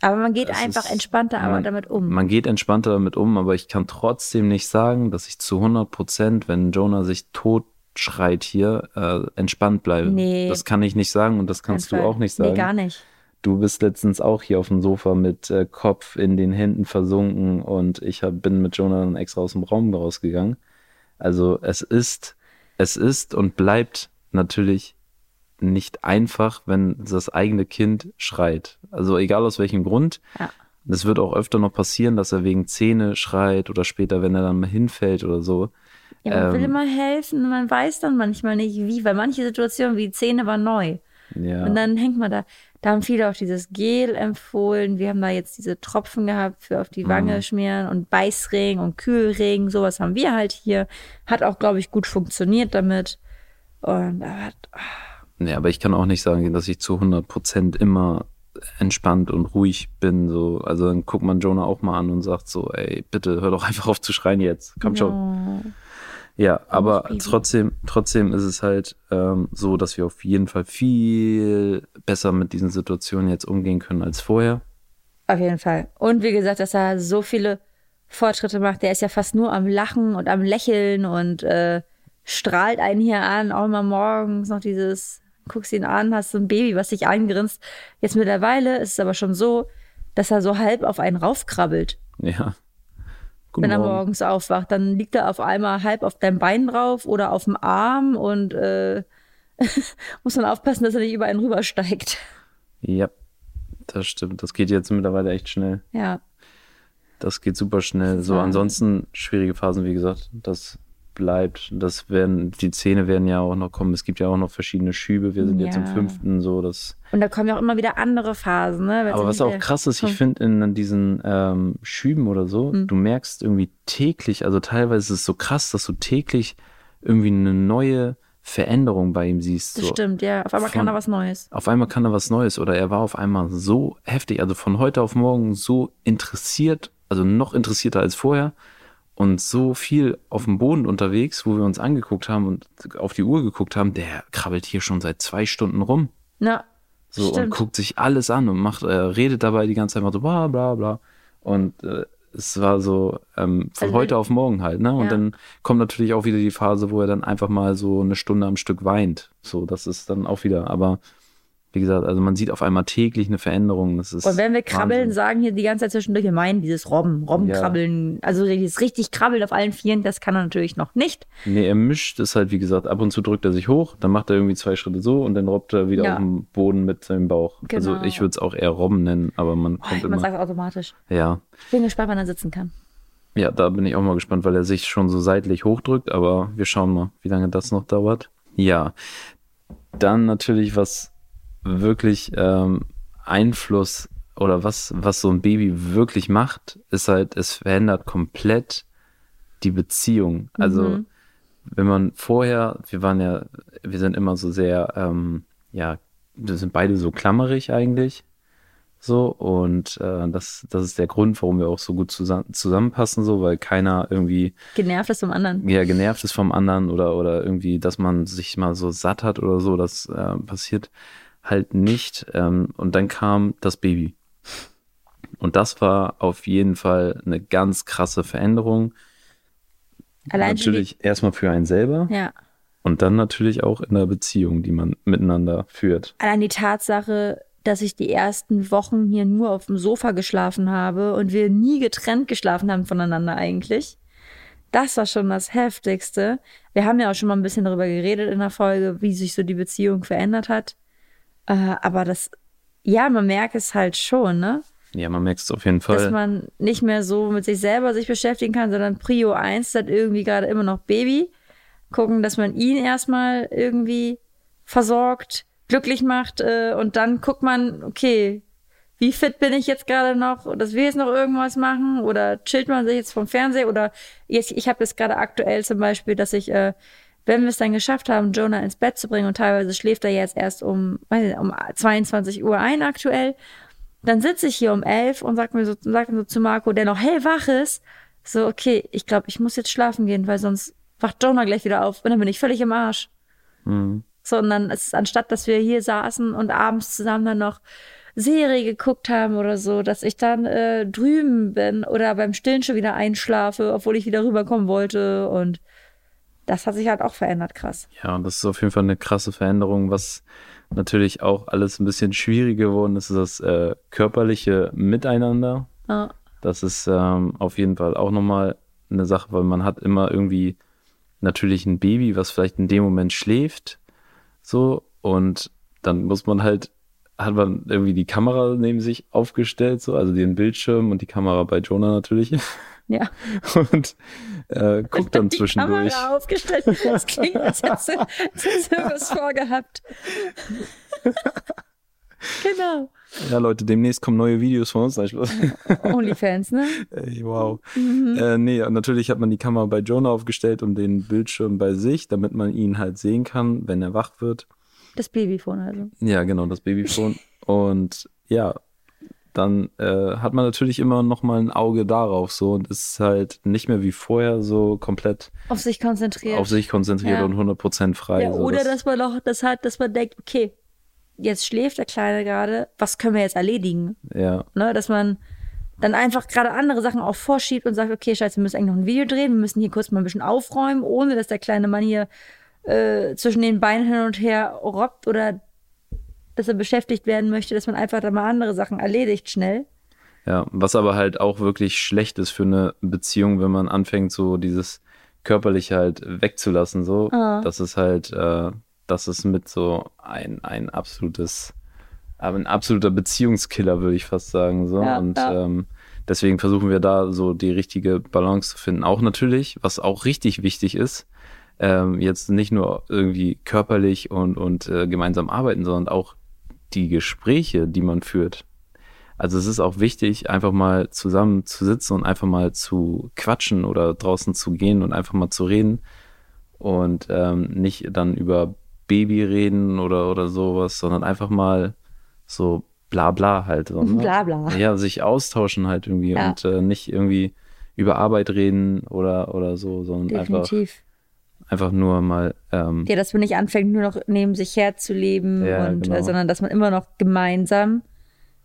Aber man geht es einfach ist- entspannter man- damit um. man geht entspannter damit um, aber ich kann trotzdem nicht sagen, dass ich zu 100 Prozent, wenn Jonah sich tot schreit hier, äh, entspannt bleibe. Nee. Das kann ich nicht sagen und das kannst du auch nicht sagen. Nee, gar nicht. Du bist letztens auch hier auf dem Sofa mit äh, Kopf in den Händen versunken und ich hab, bin mit Jonah dann extra aus dem Raum rausgegangen. Also es ist, es ist und bleibt natürlich nicht einfach, wenn das eigene Kind schreit. Also egal aus welchem Grund. Ja. Das wird auch öfter noch passieren, dass er wegen Zähne schreit oder später, wenn er dann mal hinfällt oder so. Ja, man will Ähm, immer helfen, man weiß dann manchmal nicht wie, weil manche Situationen wie Zähne war neu. Ja. Und dann hängt man da. Da haben viele auch dieses Gel empfohlen. Wir haben da jetzt diese Tropfen gehabt für auf die Wange Mhm. schmieren und Beißring und Kühlring. Sowas haben wir halt hier. Hat auch, glaube ich, gut funktioniert damit. Und aber, Nee, aber ich kann auch nicht sagen, dass ich zu 100% immer entspannt und ruhig bin. So. Also dann guckt man Jonah auch mal an und sagt so, ey, bitte hör doch einfach auf zu schreien jetzt. Komm schon. Ja, aber trotzdem, trotzdem ist es halt ähm, so, dass wir auf jeden Fall viel besser mit diesen Situationen jetzt umgehen können als vorher. auf jeden Fall. Und wie gesagt, dass er so viele Fortschritte macht. Der ist ja fast nur am Lachen und am Lächeln und äh, strahlt einen hier an. Auch immer morgens noch dieses, guckst ihn an, hast so ein Baby, was dich angrinst. Jetzt mittlerweile ist es aber schon so, dass er so halb auf einen raufkrabbelt, Ja. Guten wenn er Morgen. morgens aufwacht. Dann liegt er auf einmal halb auf deinem Bein drauf oder auf dem Arm und äh, muss man aufpassen, dass er nicht über einen rübersteigt. Ja, das stimmt. Das geht jetzt mittlerweile echt schnell. Ja. Das geht super schnell. So, ansonsten schwierige Phasen, wie gesagt, das bleibt. Das werden, die Zähne werden ja auch noch kommen. Es gibt ja auch noch verschiedene Schübe. Wir sind jetzt im Ja. fünften, so das. Und da kommen ja auch immer wieder andere Phasen. Ne? Aber ja was auch krass ist, ich finde in diesen ähm, Schüben oder so, Hm. du merkst irgendwie täglich, also teilweise ist es so krass, dass du täglich irgendwie eine neue Veränderung bei ihm siehst. Das So. stimmt, ja. Auf einmal Von- kann da was Neues. Auf einmal kann er was Neues oder er war auf einmal so heftig, also von heute auf morgen so interessiert, also noch interessierter als vorher und so viel auf dem Boden unterwegs, wo wir uns angeguckt haben und auf die Uhr geguckt haben, der krabbelt hier schon seit zwei Stunden rum. Na, So und Stimmt. guckt sich alles an und macht, äh, redet dabei die ganze Zeit mal so bla bla bla. Und äh, es war so ähm, von Also heute auf morgen halt, ne? Und Ja. dann kommt natürlich auch wieder die Phase, wo er dann einfach mal so eine Stunde am Stück weint. So, das ist dann auch wieder, aber wie gesagt, also man sieht auf einmal täglich eine Veränderung. Das ist und wenn wir krabbeln, Wahnsinn. sagen hier die ganze Zeit zwischendurch, wir meinen dieses Robben, Robbenkrabbeln. Also dieses richtig Krabbeln auf allen Vieren, das kann er natürlich noch nicht. Nee, er mischt es halt, wie gesagt, ab und zu drückt er sich hoch, dann macht er irgendwie zwei Schritte so und dann robbt er wieder Ja. auf dem Boden mit seinem Bauch. Also Genau. ich würde es auch eher Robben nennen, aber man kommt Man immer. sagt automatisch. Ja. Ich bin gespannt, wann er sitzen kann. Ja, da bin ich auch mal gespannt, weil er sich schon so seitlich hochdrückt, aber wir schauen mal, wie lange das noch dauert. Ja, dann natürlich, was wirklich ähm, Einfluss oder was, was so ein Baby wirklich macht, ist halt, es verändert komplett die Beziehung. Also, Mhm. wenn man vorher, wir waren ja, wir sind immer so sehr, ähm, ja, wir sind beide so klammerig eigentlich. So, und äh, das, das ist der Grund, warum wir auch so gut zusammen, zusammenpassen, so, weil keiner irgendwie Genervt ist vom anderen. ja, genervt ist vom anderen oder, oder irgendwie, dass man sich mal so satt hat oder so, das äh, passiert halt nicht. Ähm, und dann kam das Baby. Und das war auf jeden Fall eine ganz krasse Veränderung. Allein natürlich erstmal für einen selber ja. und dann natürlich auch in der Beziehung, die man miteinander führt. Allein die Tatsache, dass ich die ersten Wochen hier nur auf dem Sofa geschlafen habe und wir nie getrennt geschlafen haben voneinander eigentlich. Das war schon das Heftigste. Wir haben ja auch schon mal ein bisschen darüber geredet in der Folge, wie sich so die Beziehung verändert hat. Äh, aber das, ja, man merkt es halt schon, ne? Ja, man merkt es auf jeden Dass Fall. man nicht mehr so mit sich selber sich beschäftigen kann, sondern Prio 1 hat irgendwie gerade immer noch Baby. Gucken, dass man ihn erstmal irgendwie versorgt, glücklich macht äh, und dann guckt man, okay, wie fit bin ich jetzt gerade noch, dass wir jetzt noch irgendwas machen oder chillt man sich jetzt vom Fernseher oder jetzt, ich habe jetzt gerade aktuell zum Beispiel, dass ich, äh, wenn wir es dann geschafft haben, Jonah ins Bett zu bringen und teilweise schläft er jetzt erst um, weiß nicht, um 22 Uhr ein aktuell, dann sitze ich hier um 11 und sag mir so, sag mir so zu Marco, der noch hellwach ist, so, okay, ich glaube, ich muss jetzt schlafen gehen, weil sonst wacht Jonah gleich wieder auf und dann bin ich völlig im Arsch Mhm. sondern es ist anstatt, dass wir hier saßen und abends zusammen dann noch Serie geguckt haben oder so, dass ich dann äh, drüben bin oder beim Stillen schon wieder einschlafe, obwohl ich wieder rüberkommen wollte und das hat sich halt auch verändert, krass. Ja, und das ist auf jeden Fall eine krasse Veränderung, was natürlich auch alles ein bisschen schwieriger geworden ist, ist das äh, körperliche Miteinander. Ja. Das ist ähm, auf jeden Fall auch nochmal eine Sache, weil man hat immer irgendwie natürlich ein Baby, was vielleicht in dem Moment schläft, so, und dann muss man halt, hat man irgendwie die Kamera neben sich aufgestellt, so, also den Bildschirm und die Kamera bei Jonah natürlich. Ja. Und äh, guckt dann die zwischendurch. Kamera aufgestellt. Das klingt, als hättest du was vorgehabt. genau. Ja, Leute, demnächst kommen neue Videos von uns. Onlyfans, ne? Ey, wow. Mhm. Äh, nee, natürlich hat man die Kamera bei Jonah aufgestellt und den Bildschirm bei sich, damit man ihn halt sehen kann, wenn er wach wird. Das Babyphone also. Ja, genau, das Babyphone. und ja, dann äh, hat man natürlich immer noch mal ein Auge darauf so und ist halt nicht mehr wie vorher so komplett Auf sich konzentriert. auf sich konzentriert Ja. und 100% frei. Ja, so, oder das- dass man noch das hat, dass man denkt, okay, jetzt schläft der Kleine gerade, was können wir jetzt erledigen? Ja, Ne? Dass man dann einfach gerade andere Sachen auch vorschiebt und sagt, okay, scheiße, wir müssen eigentlich noch ein Video drehen, wir müssen hier kurz mal ein bisschen aufräumen, ohne dass der kleine Mann hier äh, zwischen den Beinen hin und her robbt oder dass er beschäftigt werden möchte, dass man einfach da mal andere Sachen erledigt schnell. Ja, was aber halt auch wirklich schlecht ist für eine Beziehung, wenn man anfängt, so dieses körperliche halt wegzulassen, so. Ah. Das ist halt, äh, das ist mit so ein, ein absolutes, ein absoluter Beziehungskiller, würde ich fast sagen, so. Ja, Und ja. Ähm, deswegen versuchen wir da so die richtige Balance zu finden. Auch natürlich, was auch richtig wichtig ist, ähm, jetzt nicht nur irgendwie körperlich und, und äh, gemeinsam arbeiten, sondern auch die Gespräche, die man führt. Also es ist auch wichtig, einfach mal zusammen zu sitzen und einfach mal zu quatschen oder draußen zu gehen und einfach mal zu reden und ähm, nicht dann über Baby reden oder, oder sowas, sondern einfach mal so bla bla halt. So, ne? Bla bla. Ja, sich austauschen halt irgendwie Ja. und äh, nicht irgendwie über Arbeit reden oder, oder so, sondern Definitiv. einfach nur mal ähm, Ja, dass man nicht anfängt, nur noch neben sich herzuleben, Ja, und, genau. äh, sondern dass man immer noch gemeinsam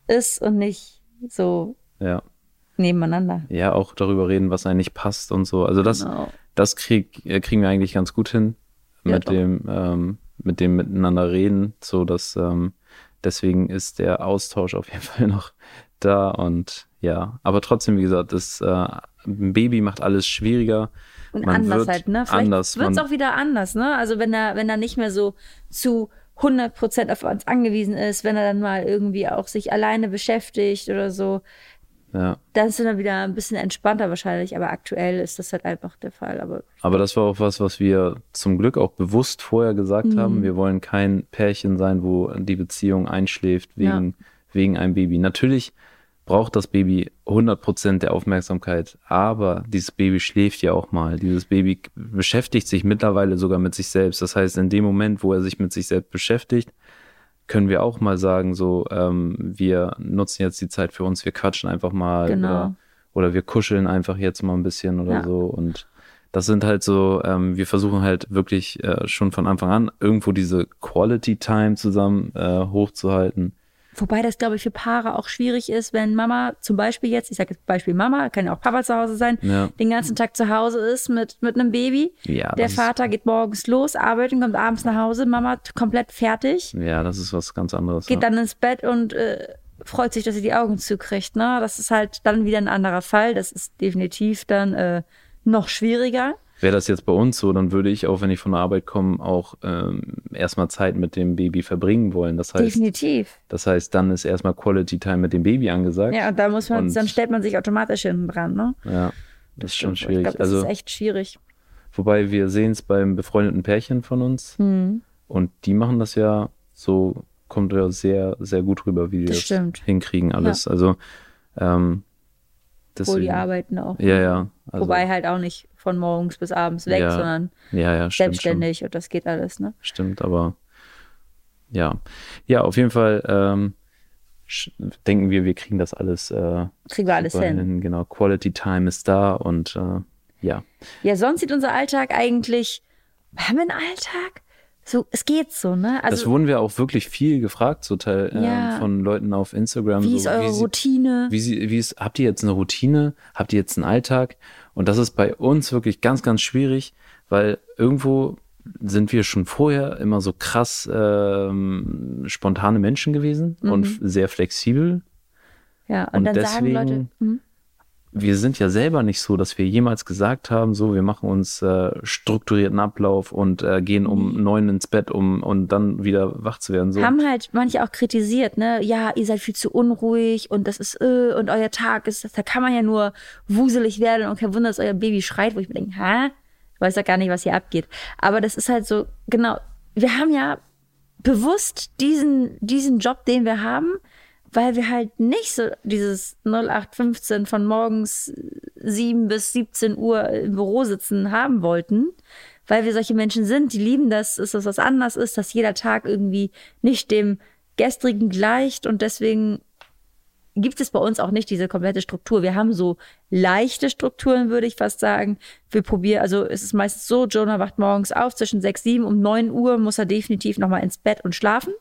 ist und nicht so ja, nebeneinander. ja auch darüber reden, was eigentlich passt und so. Also das, Genau. das krieg, äh, kriegen wir eigentlich ganz gut hin Ja, mit doch. dem ähm, mit dem miteinander reden, so dass ähm, deswegen ist der Austausch auf jeden Fall noch da und ja, aber trotzdem wie gesagt, das äh, ein Baby macht alles schwieriger. Und Man anders wird halt, ne? Vielleicht anders, wird es auch wieder anders, ne? Also wenn er, wenn er nicht mehr so zu 100% auf uns angewiesen ist, wenn er dann mal irgendwie auch sich alleine beschäftigt oder so, Ja, dann er dann wieder ein bisschen entspannter wahrscheinlich, aber aktuell ist das halt einfach der Fall. Aber aber das war auch was, was wir zum Glück auch bewusst vorher gesagt Mhm. haben. Wir wollen kein Pärchen sein, wo die Beziehung einschläft wegen wegen einem Baby. Natürlich braucht das Baby 100% der Aufmerksamkeit, aber dieses Baby schläft ja auch mal. Dieses Baby beschäftigt sich mittlerweile sogar mit sich selbst. Das heißt, in dem Moment, wo er sich mit sich selbst beschäftigt, können wir auch mal sagen, so, ähm, wir nutzen jetzt die Zeit für uns, wir quatschen einfach mal Genau. oder, oder wir kuscheln einfach jetzt mal ein bisschen oder Ja. so. Und das sind halt so, ähm, wir versuchen halt wirklich äh, schon von Anfang an irgendwo diese Quality Time zusammen äh, hochzuhalten. Wobei das, glaube ich, für Paare auch schwierig ist, wenn Mama zum Beispiel jetzt, ich sage jetzt Beispiel Mama, kann ja auch Papa zu Hause sein, Ja. den ganzen Tag zu Hause ist mit, mit einem Baby. Ja, Der Vater geht morgens los, arbeitet und kommt abends nach Hause, Mama komplett fertig, Ja, das ist was ganz anderes. geht ja. dann ins Bett und äh, freut sich, dass sie die Augen zukriegt. Ne? Das ist halt dann wieder ein anderer Fall. Das ist definitiv dann äh, noch schwieriger. Wäre das jetzt bei uns so, dann würde ich auch, wenn ich von der Arbeit komme, auch ähm, erstmal Zeit mit dem Baby verbringen wollen. Das heißt, Definitiv. das heißt, dann ist erstmal Quality Time mit dem Baby angesagt. Ja, und da muss man, Und- dann stellt man sich automatisch hinten dran. Ne? Ja, das ist schon Ich schwierig. glaube, das also, ist echt schwierig. wobei wir sehen es beim befreundeten Pärchen von uns Hm. und die machen das ja so, kommt ja sehr, sehr gut rüber, wie die Das das, hinkriegen alles. Also, ähm, Wo die deswegen- arbeiten auch. Ja, ja. Also, Wobei halt auch nicht von morgens bis abends weg, Ja, sondern ja, ja, stimmt selbstständig und das geht alles, ne? Stimmt, aber ja. Ja, auf jeden Fall ähm, denken wir, wir kriegen das alles, äh, Kriegen wir alles super hin. Genau, Quality Time ist da und äh, ja. Ja, sonst sieht unser Alltag eigentlich. Haben wir einen Alltag? So, es geht so, ne? das Also, wurden wir auch wirklich viel gefragt, so Teil ähm, Ja. von Leuten auf Instagram. wie so, ist eure sie, Routine? Wie, sie, wie ist, habt ihr jetzt eine Routine? Habt ihr jetzt einen Alltag? Und das ist bei uns wirklich ganz, ganz schwierig, weil irgendwo sind wir schon vorher immer so krass ähm, spontane Menschen gewesen und f- sehr flexibel. ja, und, und dann sagen deswegen- Leute, hm, Wir sind ja selber nicht so, dass wir jemals gesagt haben, so, wir machen uns äh, strukturierten Ablauf und äh, gehen um neun ins Bett, um und dann wieder wach zu werden. So. haben halt manche auch kritisiert, ne? Ja, ihr seid viel zu unruhig und das ist, äh, und euer Tag ist, da kann man ja nur wuselig werden und kein Wunder, dass euer Baby schreit, wo ich mir denke, hä? Ich weiß ja gar nicht, was hier abgeht. Aber das ist halt so, genau, wir haben ja bewusst diesen, diesen Job, den wir haben, weil wir halt nicht so dieses 0815 von morgens 7 bis 17 Uhr im Büro sitzen haben wollten, weil wir solche Menschen sind, die lieben das, dass das was anders ist, dass jeder Tag irgendwie nicht dem gestrigen gleicht und deswegen gibt es bei uns auch nicht diese komplette Struktur. Wir haben so leichte Strukturen, würde ich fast sagen. Wir probieren, also es ist meistens so, Jonah wacht morgens auf zwischen 6, 7, um 9 Uhr muss er definitiv nochmal ins Bett und schlafen.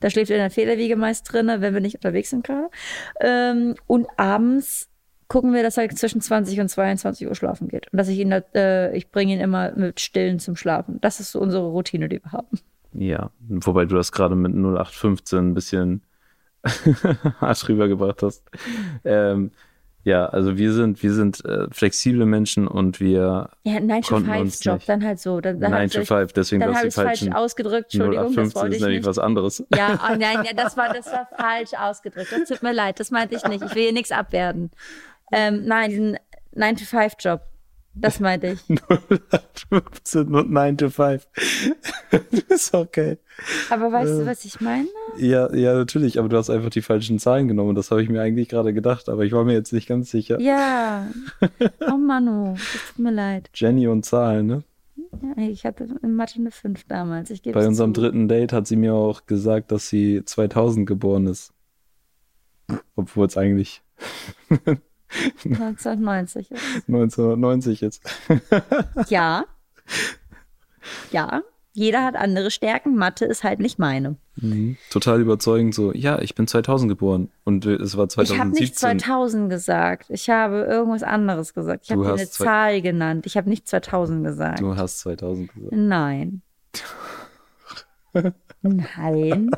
Da schläft er in der Federwiege meist drin, wenn wir nicht unterwegs sind gerade. Ähm, und abends gucken wir, dass er zwischen 20 und 22 Uhr schlafen geht. Und dass ich ihn, äh, ich bringe ihn immer mit Stillen zum Schlafen. Das ist so unsere Routine, die wir haben. Ja, wobei du das gerade mit 0815 ein bisschen hart rübergebracht hast. Ähm, ja, also wir sind, wir sind äh, flexible Menschen und wir Ja, 9 to Konnten 5 uns Job, nicht. dann halt so. Dann, dann 9 hab to ich- 5, deswegen Dann habe ich falsch ausgedrückt. Entschuldigung, das 0815 wollte ist ich nämlich nicht. was anderes. Ja, oh nein, ja, das war, das war falsch ausgedrückt. Das tut mir leid, das meinte ich nicht. Ich will hier nichts abwerten. Ähm, nein, diesen 9-to-5-Job. Das meinte ich. 0815 und 9 to 5. das ist okay. Aber weißt Äh. du, was ich meine? Ja, ja, natürlich, aber du hast einfach die falschen Zahlen genommen. Das habe ich mir eigentlich gerade gedacht, aber ich war mir jetzt nicht ganz sicher. Ja. Oh Manu, das tut mir leid. Jenny und Zahlen, ne? Ja, ich hatte in Mathe eine 5 damals. Bei es unserem zu. dritten Date hat sie mir auch gesagt, dass sie 2000 geboren ist. Obwohl es eigentlich 1990 ist. 1990 ist. Ja. Ja. Jeder hat andere Stärken. Mathe ist halt nicht meine. Mhm. Total überzeugend so, ja, ich bin 2000 geboren und es war Ich habe nicht 2017. 2000 gesagt. Ich habe irgendwas anderes gesagt. Ich habe eine Zahl genannt. Ich habe nicht 2000 gesagt. Du hast 2000 gesagt. Nein. Nein.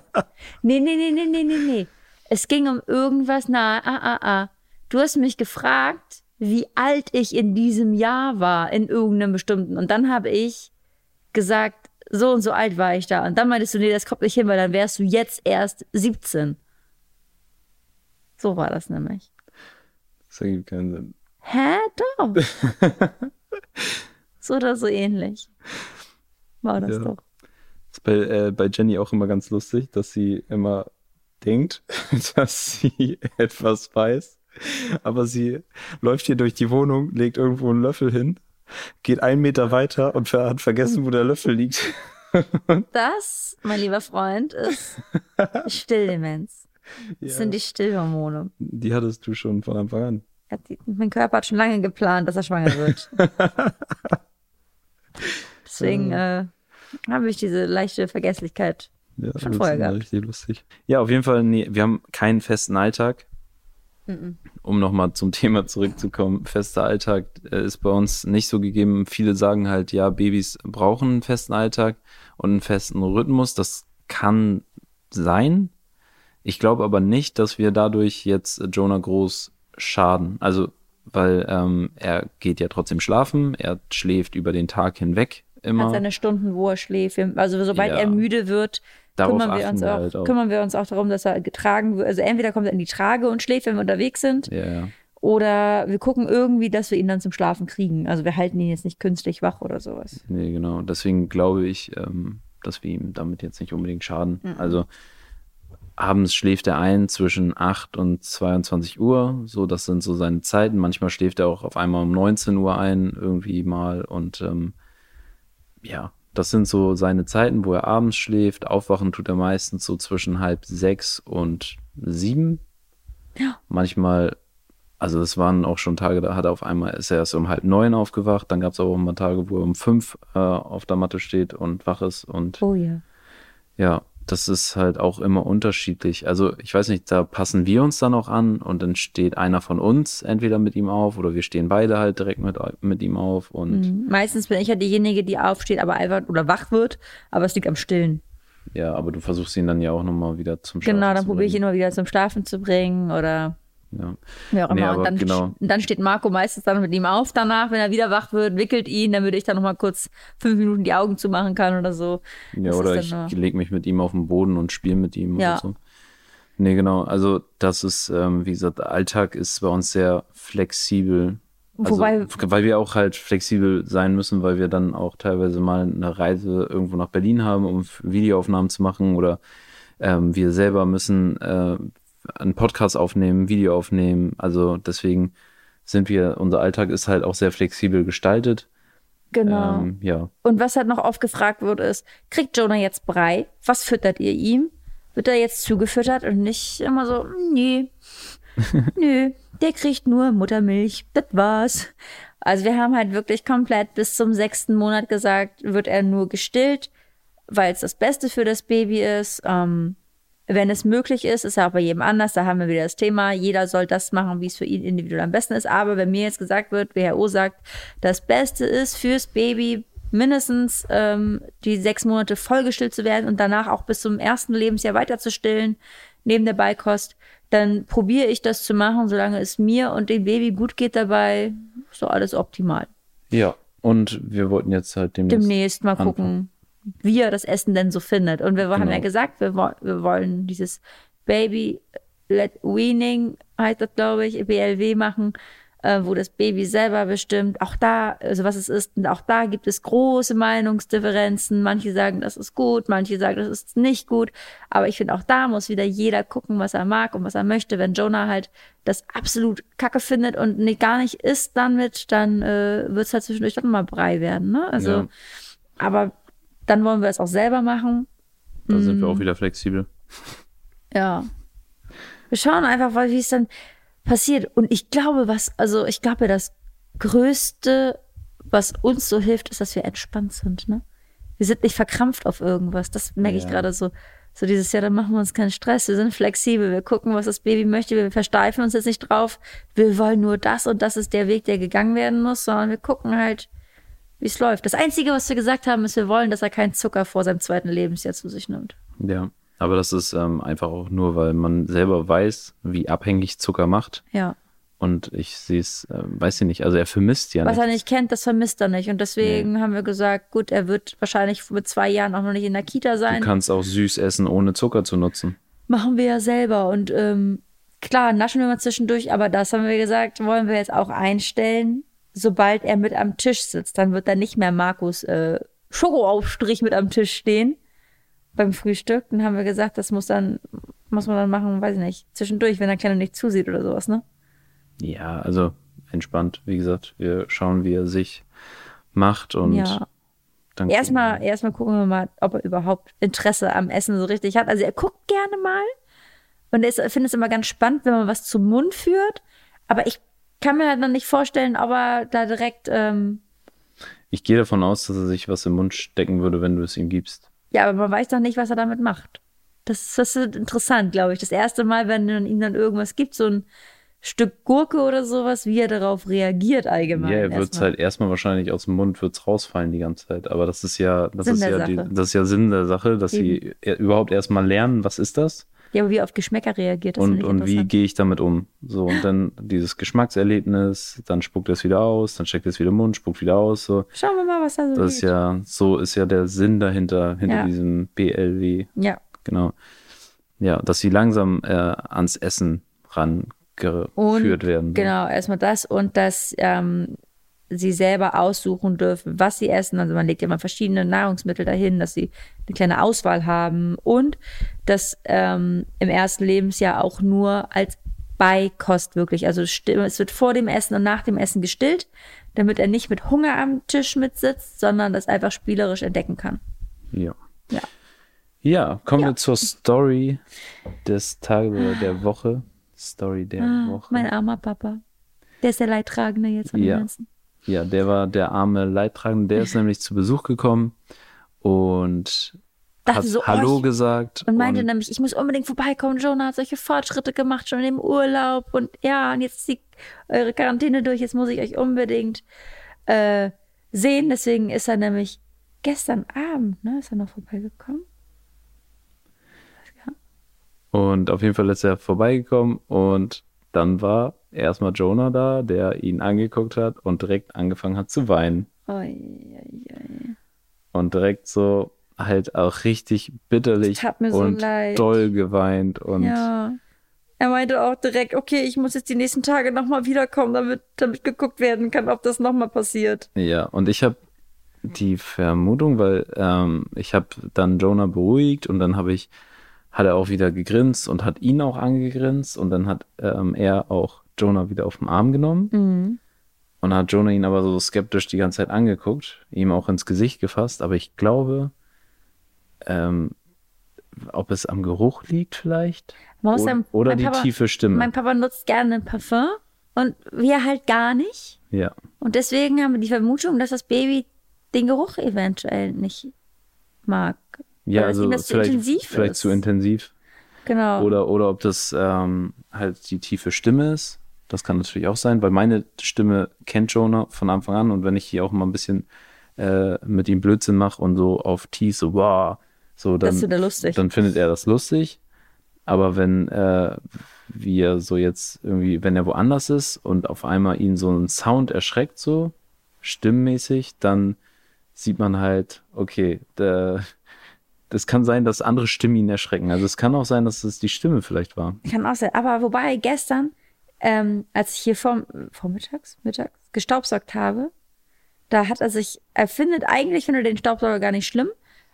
Nee, nee, nee, nee, nee, nee, nee. Es ging um irgendwas nahe. Ah, ah, ah. Du hast mich gefragt, wie alt ich in diesem Jahr war, in irgendeinem bestimmten. Und dann habe ich gesagt, so und so alt war ich da. Und dann meintest du, nee, das kommt nicht hin, weil dann wärst du jetzt erst 17. So war das nämlich. Das ergibt keinen Sinn. Hä? Doch. so oder so ähnlich. War das Ja. doch. Das ist bei, äh, bei Jenny auch immer ganz lustig, dass sie immer denkt, dass sie etwas weiß, aber sie läuft hier durch die Wohnung, legt irgendwo einen Löffel hin, geht einen Meter weiter und hat vergessen, wo der Löffel liegt. Das, mein lieber Freund, ist Stilldemenz. Das ja. sind die Stillhormone. Die hattest du schon von Anfang an. Die, mein Körper hat schon lange geplant, dass er schwanger wird. Deswegen äh, habe ich diese leichte Vergesslichkeit ja, schon vorher gehabt. Richtig lustig. Ja, auf jeden Fall, nee, wir haben keinen festen Alltag. Mhm. Um nochmal zum Thema zurückzukommen, fester Alltag äh, ist bei uns nicht so gegeben. Viele sagen halt, ja, Babys brauchen einen festen Alltag und einen festen Rhythmus. Das kann sein. Ich glaube aber nicht, dass wir dadurch jetzt Jonah groß schaden. Also, weil ähm, er geht ja trotzdem schlafen, er schläft über den Tag hinweg immer. Hat seine Stunden, wo er schläft. Also sobald ja. er müde wird, kümmern wir, uns auch, halt auch. kümmern wir uns auch darum, dass er getragen wird. Also entweder kommt er in die Trage und schläft, wenn wir unterwegs sind. Ja. Oder wir gucken irgendwie, dass wir ihn dann zum Schlafen kriegen. Also wir halten ihn jetzt nicht künstlich wach oder sowas. Nee, genau. Deswegen glaube ich, ähm, dass wir ihm damit jetzt nicht unbedingt schaden. Mhm. Also abends schläft er ein zwischen 8 und 22 Uhr. So, das sind so seine Zeiten. Manchmal schläft er auch auf einmal um 19 Uhr ein, irgendwie mal. Und ähm, ja, das sind so seine Zeiten, wo er abends schläft. Aufwachen tut er meistens so zwischen halb sechs und sieben. Ja. Manchmal, also es waren auch schon Tage, da hat er auf einmal, ist er erst um halb neun aufgewacht. Dann gab es auch mal Tage, wo er um fünf äh, auf der Matte steht und wach ist. Und oh ja. Ja, das ist halt auch immer unterschiedlich. Also ich weiß nicht, da passen wir uns dann auch an und dann steht einer von uns entweder mit ihm auf oder wir stehen beide halt direkt mit, mit ihm auf. Und mhm. Meistens bin ich ja diejenige, die aufsteht, aber einfach oder wach wird, aber es liegt am Stillen. Ja, aber du versuchst ihn dann ja auch nochmal wieder zum Schlafen Genau, dann probiere ich ihn immer wieder zum Schlafen zu bringen oder ja. Ja, auch nee, immer. Und dann, genau. dann steht Marco meistens dann mit ihm auf danach, wenn er wieder wach wird, wickelt ihn, dann würde ich dann nochmal kurz fünf Minuten die Augen zumachen kann oder so. Ja, das oder ich lege mich mit ihm auf den Boden und spiele mit ihm ja. oder so. Nee, genau. Also das ist, ähm, wie gesagt, Alltag ist bei uns sehr flexibel. Also, Wobei, weil wir auch halt flexibel sein müssen, weil wir dann auch teilweise mal eine Reise irgendwo nach Berlin haben, um Videoaufnahmen zu machen oder ähm, wir selber müssen äh, einen Podcast aufnehmen, Video aufnehmen. Also deswegen sind wir, unser Alltag ist halt auch sehr flexibel gestaltet. Genau. Ähm, ja. Und was halt noch oft gefragt wird, ist, kriegt Jonah jetzt Brei? Was füttert ihr ihm? Wird er jetzt zugefüttert und nicht immer so, nee, nö, der kriegt nur Muttermilch, das war's. Also wir haben halt wirklich komplett bis zum sechsten Monat gesagt, wird er nur gestillt, weil es das Beste für das Baby ist. Ähm, wenn es möglich ist, ist ja auch bei jedem anders, da haben wir wieder das Thema, jeder soll das machen, wie es für ihn individuell am besten ist. Aber wenn mir jetzt gesagt wird, WHO sagt, das Beste ist fürs Baby mindestens ähm, die sechs Monate vollgestillt zu werden und danach auch bis zum ersten Lebensjahr weiter zu stillen, neben der Beikost, dann probiere ich das zu machen, solange es mir und dem Baby gut geht dabei. So alles optimal. Ja, und wir wollten jetzt halt demnächst, demnächst mal anfangen. gucken wie er das Essen denn so findet. Und wir genau. haben ja gesagt, wir, wir wollen dieses Baby Let Weaning, heißt das, glaube ich, BLW machen, äh, wo das Baby selber bestimmt. Auch da, also was es ist, und auch da gibt es große Meinungsdifferenzen. Manche sagen, das ist gut, manche sagen, das ist nicht gut. Aber ich finde, auch da muss wieder jeder gucken, was er mag und was er möchte. Wenn Jonah halt das absolut kacke findet und nicht, gar nicht isst dann mit, dann äh, wird es halt zwischendurch doch mal Brei werden. Ne? Also, ja. aber dann wollen wir es auch selber machen. Da sind wir auch mm. wieder flexibel. Ja. Wir schauen einfach, wie es dann passiert. Und ich glaube, was, also ich glaube, das Größte, was uns so hilft, ist, dass wir entspannt sind. Ne? Wir sind nicht verkrampft auf irgendwas. Das merke ja. ich gerade so. So dieses Jahr, dann machen wir uns keinen Stress. Wir sind flexibel. Wir gucken, was das Baby möchte. Wir versteifen uns jetzt nicht drauf. Wir wollen nur das und das ist der Weg, der gegangen werden muss, sondern wir gucken halt, wie es läuft. Das Einzige, was wir gesagt haben, ist, wir wollen, dass er keinen Zucker vor seinem zweiten Lebensjahr zu sich nimmt. Ja, aber das ist ähm, einfach auch nur, weil man selber weiß, wie abhängig Zucker macht. Ja. Und ich sehe es, äh, weiß ich nicht, also er vermisst ja Was nichts. er nicht kennt, das vermisst er nicht. Und deswegen nee. haben wir gesagt, gut, er wird wahrscheinlich mit zwei Jahren auch noch nicht in der Kita sein. Du kannst auch süß essen, ohne Zucker zu nutzen. Machen wir ja selber. Und ähm, klar, naschen wir mal zwischendurch, aber das haben wir gesagt, wollen wir jetzt auch einstellen sobald er mit am Tisch sitzt, dann wird da nicht mehr Markus äh, Schokoaufstrich mit am Tisch stehen, beim Frühstück. Dann haben wir gesagt, das muss dann, muss man dann machen, weiß ich nicht, zwischendurch, wenn der Kleine nicht zusieht oder sowas, ne? Ja, also entspannt. Wie gesagt, wir schauen, wie er sich macht und Ja. dann Erstmal, erstmal gucken wir mal, ob er überhaupt Interesse am Essen so richtig hat. Also er guckt gerne mal und er er findet es immer ganz spannend, wenn man was zum Mund führt. Aber ich kann mir halt noch nicht vorstellen, ob er da direkt, ähm, Ich gehe davon aus, dass er sich was im Mund stecken würde, wenn du es ihm gibst. ja, aber man weiß doch nicht, was er damit macht. Das, das ist interessant, glaube ich. Das erste Mal, wenn man ihm dann irgendwas gibt, so ein Stück Gurke oder sowas, wie er darauf reagiert allgemein. ja, er wird es halt erstmal wahrscheinlich aus dem Mund wird's rausfallen die ganze Zeit. Aber das ist ja, das Sinn ist der ja, die, Sache. das ist ja Sinn der Sache, dass sie e- überhaupt erstmal lernen, was ist das Ja, aber wie auf Geschmäcker reagiert, das und, und wie gehe ich damit um. So, und dann dieses Geschmackserlebnis, dann spuckt es wieder aus, dann steckt es wieder im Mund, spuckt wieder aus. So. Schauen wir mal, was da so Das ist ja, so ist ja der Sinn dahinter, hinter Ja. diesem BLW. Ja, Genau. Ja, dass sie langsam äh, ans Essen rangeführt werden. Genau, erstmal das und dass ähm, sie selber aussuchen dürfen, was sie essen. Also man legt ja mal verschiedene Nahrungsmittel dahin, dass sie eine kleine Auswahl haben und dass ähm, im ersten Lebensjahr auch nur als Beikost wirklich, also es wird vor dem Essen und nach dem Essen gestillt, damit er nicht mit Hunger am Tisch mitsitzt, sondern das einfach spielerisch entdecken kann. Ja. Ja. Ja, kommen Ja. wir zur Story des Tages oder der Woche. Story der Ah, Woche. mein armer Papa. Der ist der Leidtragende jetzt von Ja. dem Ganzen. Ja, der war der arme Leidtragende. Der ist nämlich zu Besuch gekommen und hat so, oh, Hallo ich- gesagt. Und meinte nämlich, ich muss unbedingt vorbeikommen. Jonah hat solche Fortschritte gemacht, schon im Urlaub. Und ja, und jetzt ist die, eure Quarantäne durch. Jetzt muss ich euch unbedingt äh, sehen. Deswegen ist er nämlich gestern Abend, ne, ist er noch vorbeigekommen. Und auf jeden Fall ist er vorbeigekommen und dann war erstmal Jonah da, der ihn angeguckt hat und direkt angefangen hat zu weinen. Oi, oi, oi. Und direkt so halt auch richtig bitterlich so und leid. doll geweint. Und Ja. Er meinte auch direkt, okay, ich muss jetzt die nächsten Tage nochmal wiederkommen, damit, damit geguckt werden kann, ob das nochmal passiert. Ja, und ich habe die Vermutung, weil ähm, ich habe dann Jonah beruhigt und dann habe ich, hat er auch wieder gegrinst und hat ihn auch angegrinst und dann hat ähm, er auch Jonah wieder auf den Arm genommen Mhm. und hat Jonah ihn aber so skeptisch die ganze Zeit angeguckt, ihm auch ins Gesicht gefasst, aber ich glaube, ähm, ob es am Geruch liegt vielleicht oder, sagen, oder die Papa, tiefe Stimme. Mein Papa nutzt gerne Parfum und wir halt gar nicht. ja, Und deswegen haben wir die Vermutung, dass das Baby den Geruch eventuell nicht mag. ja, also das zu vielleicht, intensiv vielleicht ist. zu intensiv. Genau. Oder, oder ob das ähm, halt die tiefe Stimme ist. Das kann natürlich auch sein, weil meine Stimme kennt Jonah von Anfang an und wenn ich hier auch mal ein bisschen äh, mit ihm Blödsinn mache und so auf tief so, wow, so das dann, ist wieder lustig. dann findet er das lustig. Aber wenn äh, wir so jetzt irgendwie, wenn er woanders ist und auf einmal ihn so ein Sound erschreckt, so stimmmäßig, dann sieht man halt, okay, der, das kann sein, dass andere Stimmen ihn erschrecken. Also es kann auch sein, dass es die Stimme vielleicht war. Kann auch sein. Aber wobei gestern, ähm, als ich hier vorm, vormittags, mittags gestaubsaugt habe, da hat er sich, er findet eigentlich, findet er den Staubsauger gar nicht schlimm,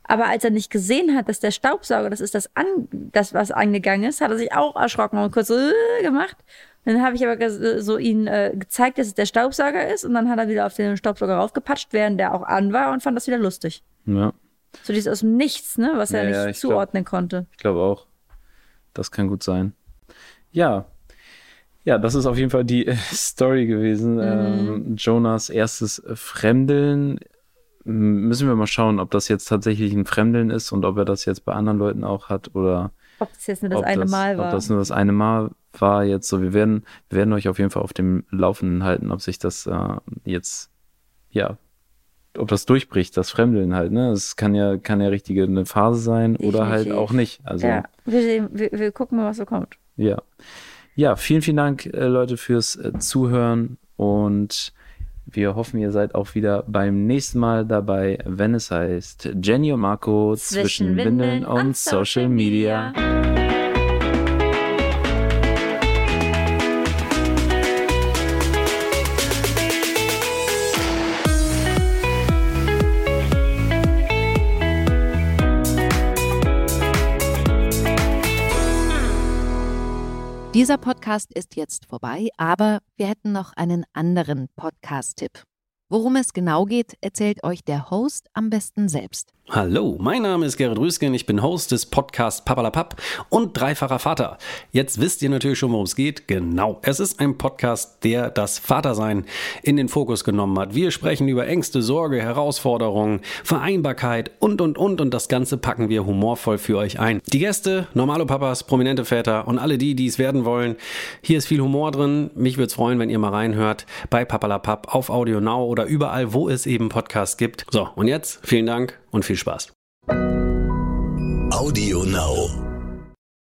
aber als er nicht gesehen hat, dass der Staubsauger, das ist das, an, das was angegangen ist, hat er sich auch erschrocken und kurz so äh, gemacht. Und dann habe ich aber ges- so ihn äh, gezeigt, dass es der Staubsauger ist und dann hat er wieder auf den Staubsauger raufgepatscht, während der auch an war und fand das wieder lustig. Ja, So dieses aus dem Nichts, ne, was er Ja, nicht ich glaub- zuordnen konnte. ich glaube auch. Das kann gut sein. Ja. Ja, das ist auf jeden Fall die äh, Story gewesen. Ähm, Jonas erstes äh, Fremdeln. Müssen wir mal schauen, ob das jetzt tatsächlich ein Fremdeln ist und ob er das jetzt bei anderen Leuten auch hat oder Ob das jetzt nur das eine das, Mal war. Ob das nur das eine Mal war jetzt so. Wir werden, wir werden euch auf jeden Fall auf dem Laufenden halten, ob sich das äh, jetzt, ja, ob das durchbricht, das Fremdeln halt, ne? Es kann ja, kann ja richtige eine Phase sein oder halt Definitiv. auch nicht. Also, ja, wir, sehen, wir, wir gucken mal, was so kommt. ja. Ja, vielen, vielen Dank, äh, Leute, fürs äh, Zuhören und wir hoffen, ihr seid auch wieder beim nächsten Mal dabei, wenn es heißt Jenny und Marco zwischen, Windeln und Social Media. Dieser Podcast ist jetzt vorbei, aber wir hätten noch einen anderen Podcast-Tipp. Worum es genau geht, erzählt euch der Host am besten selbst. Hallo, mein Name ist Gerrit Rüsken, ich bin Host des Podcasts Papalapap und dreifacher Vater. Jetzt wisst ihr natürlich schon, worum es geht. Genau, es ist ein Podcast, der das Vatersein in den Fokus genommen hat. Wir sprechen über Ängste, Sorge, Herausforderungen, Vereinbarkeit und, und, und und das Ganze packen wir humorvoll für euch ein. Die Gäste, normale Papas, prominente Väter und alle die, die es werden wollen. Hier ist viel Humor drin. Mich würde es freuen, wenn ihr mal reinhört bei Papalapap auf Audio Now oder überall, wo es eben Podcasts gibt. So, und jetzt vielen Dank und viel Spaß. Audio Now.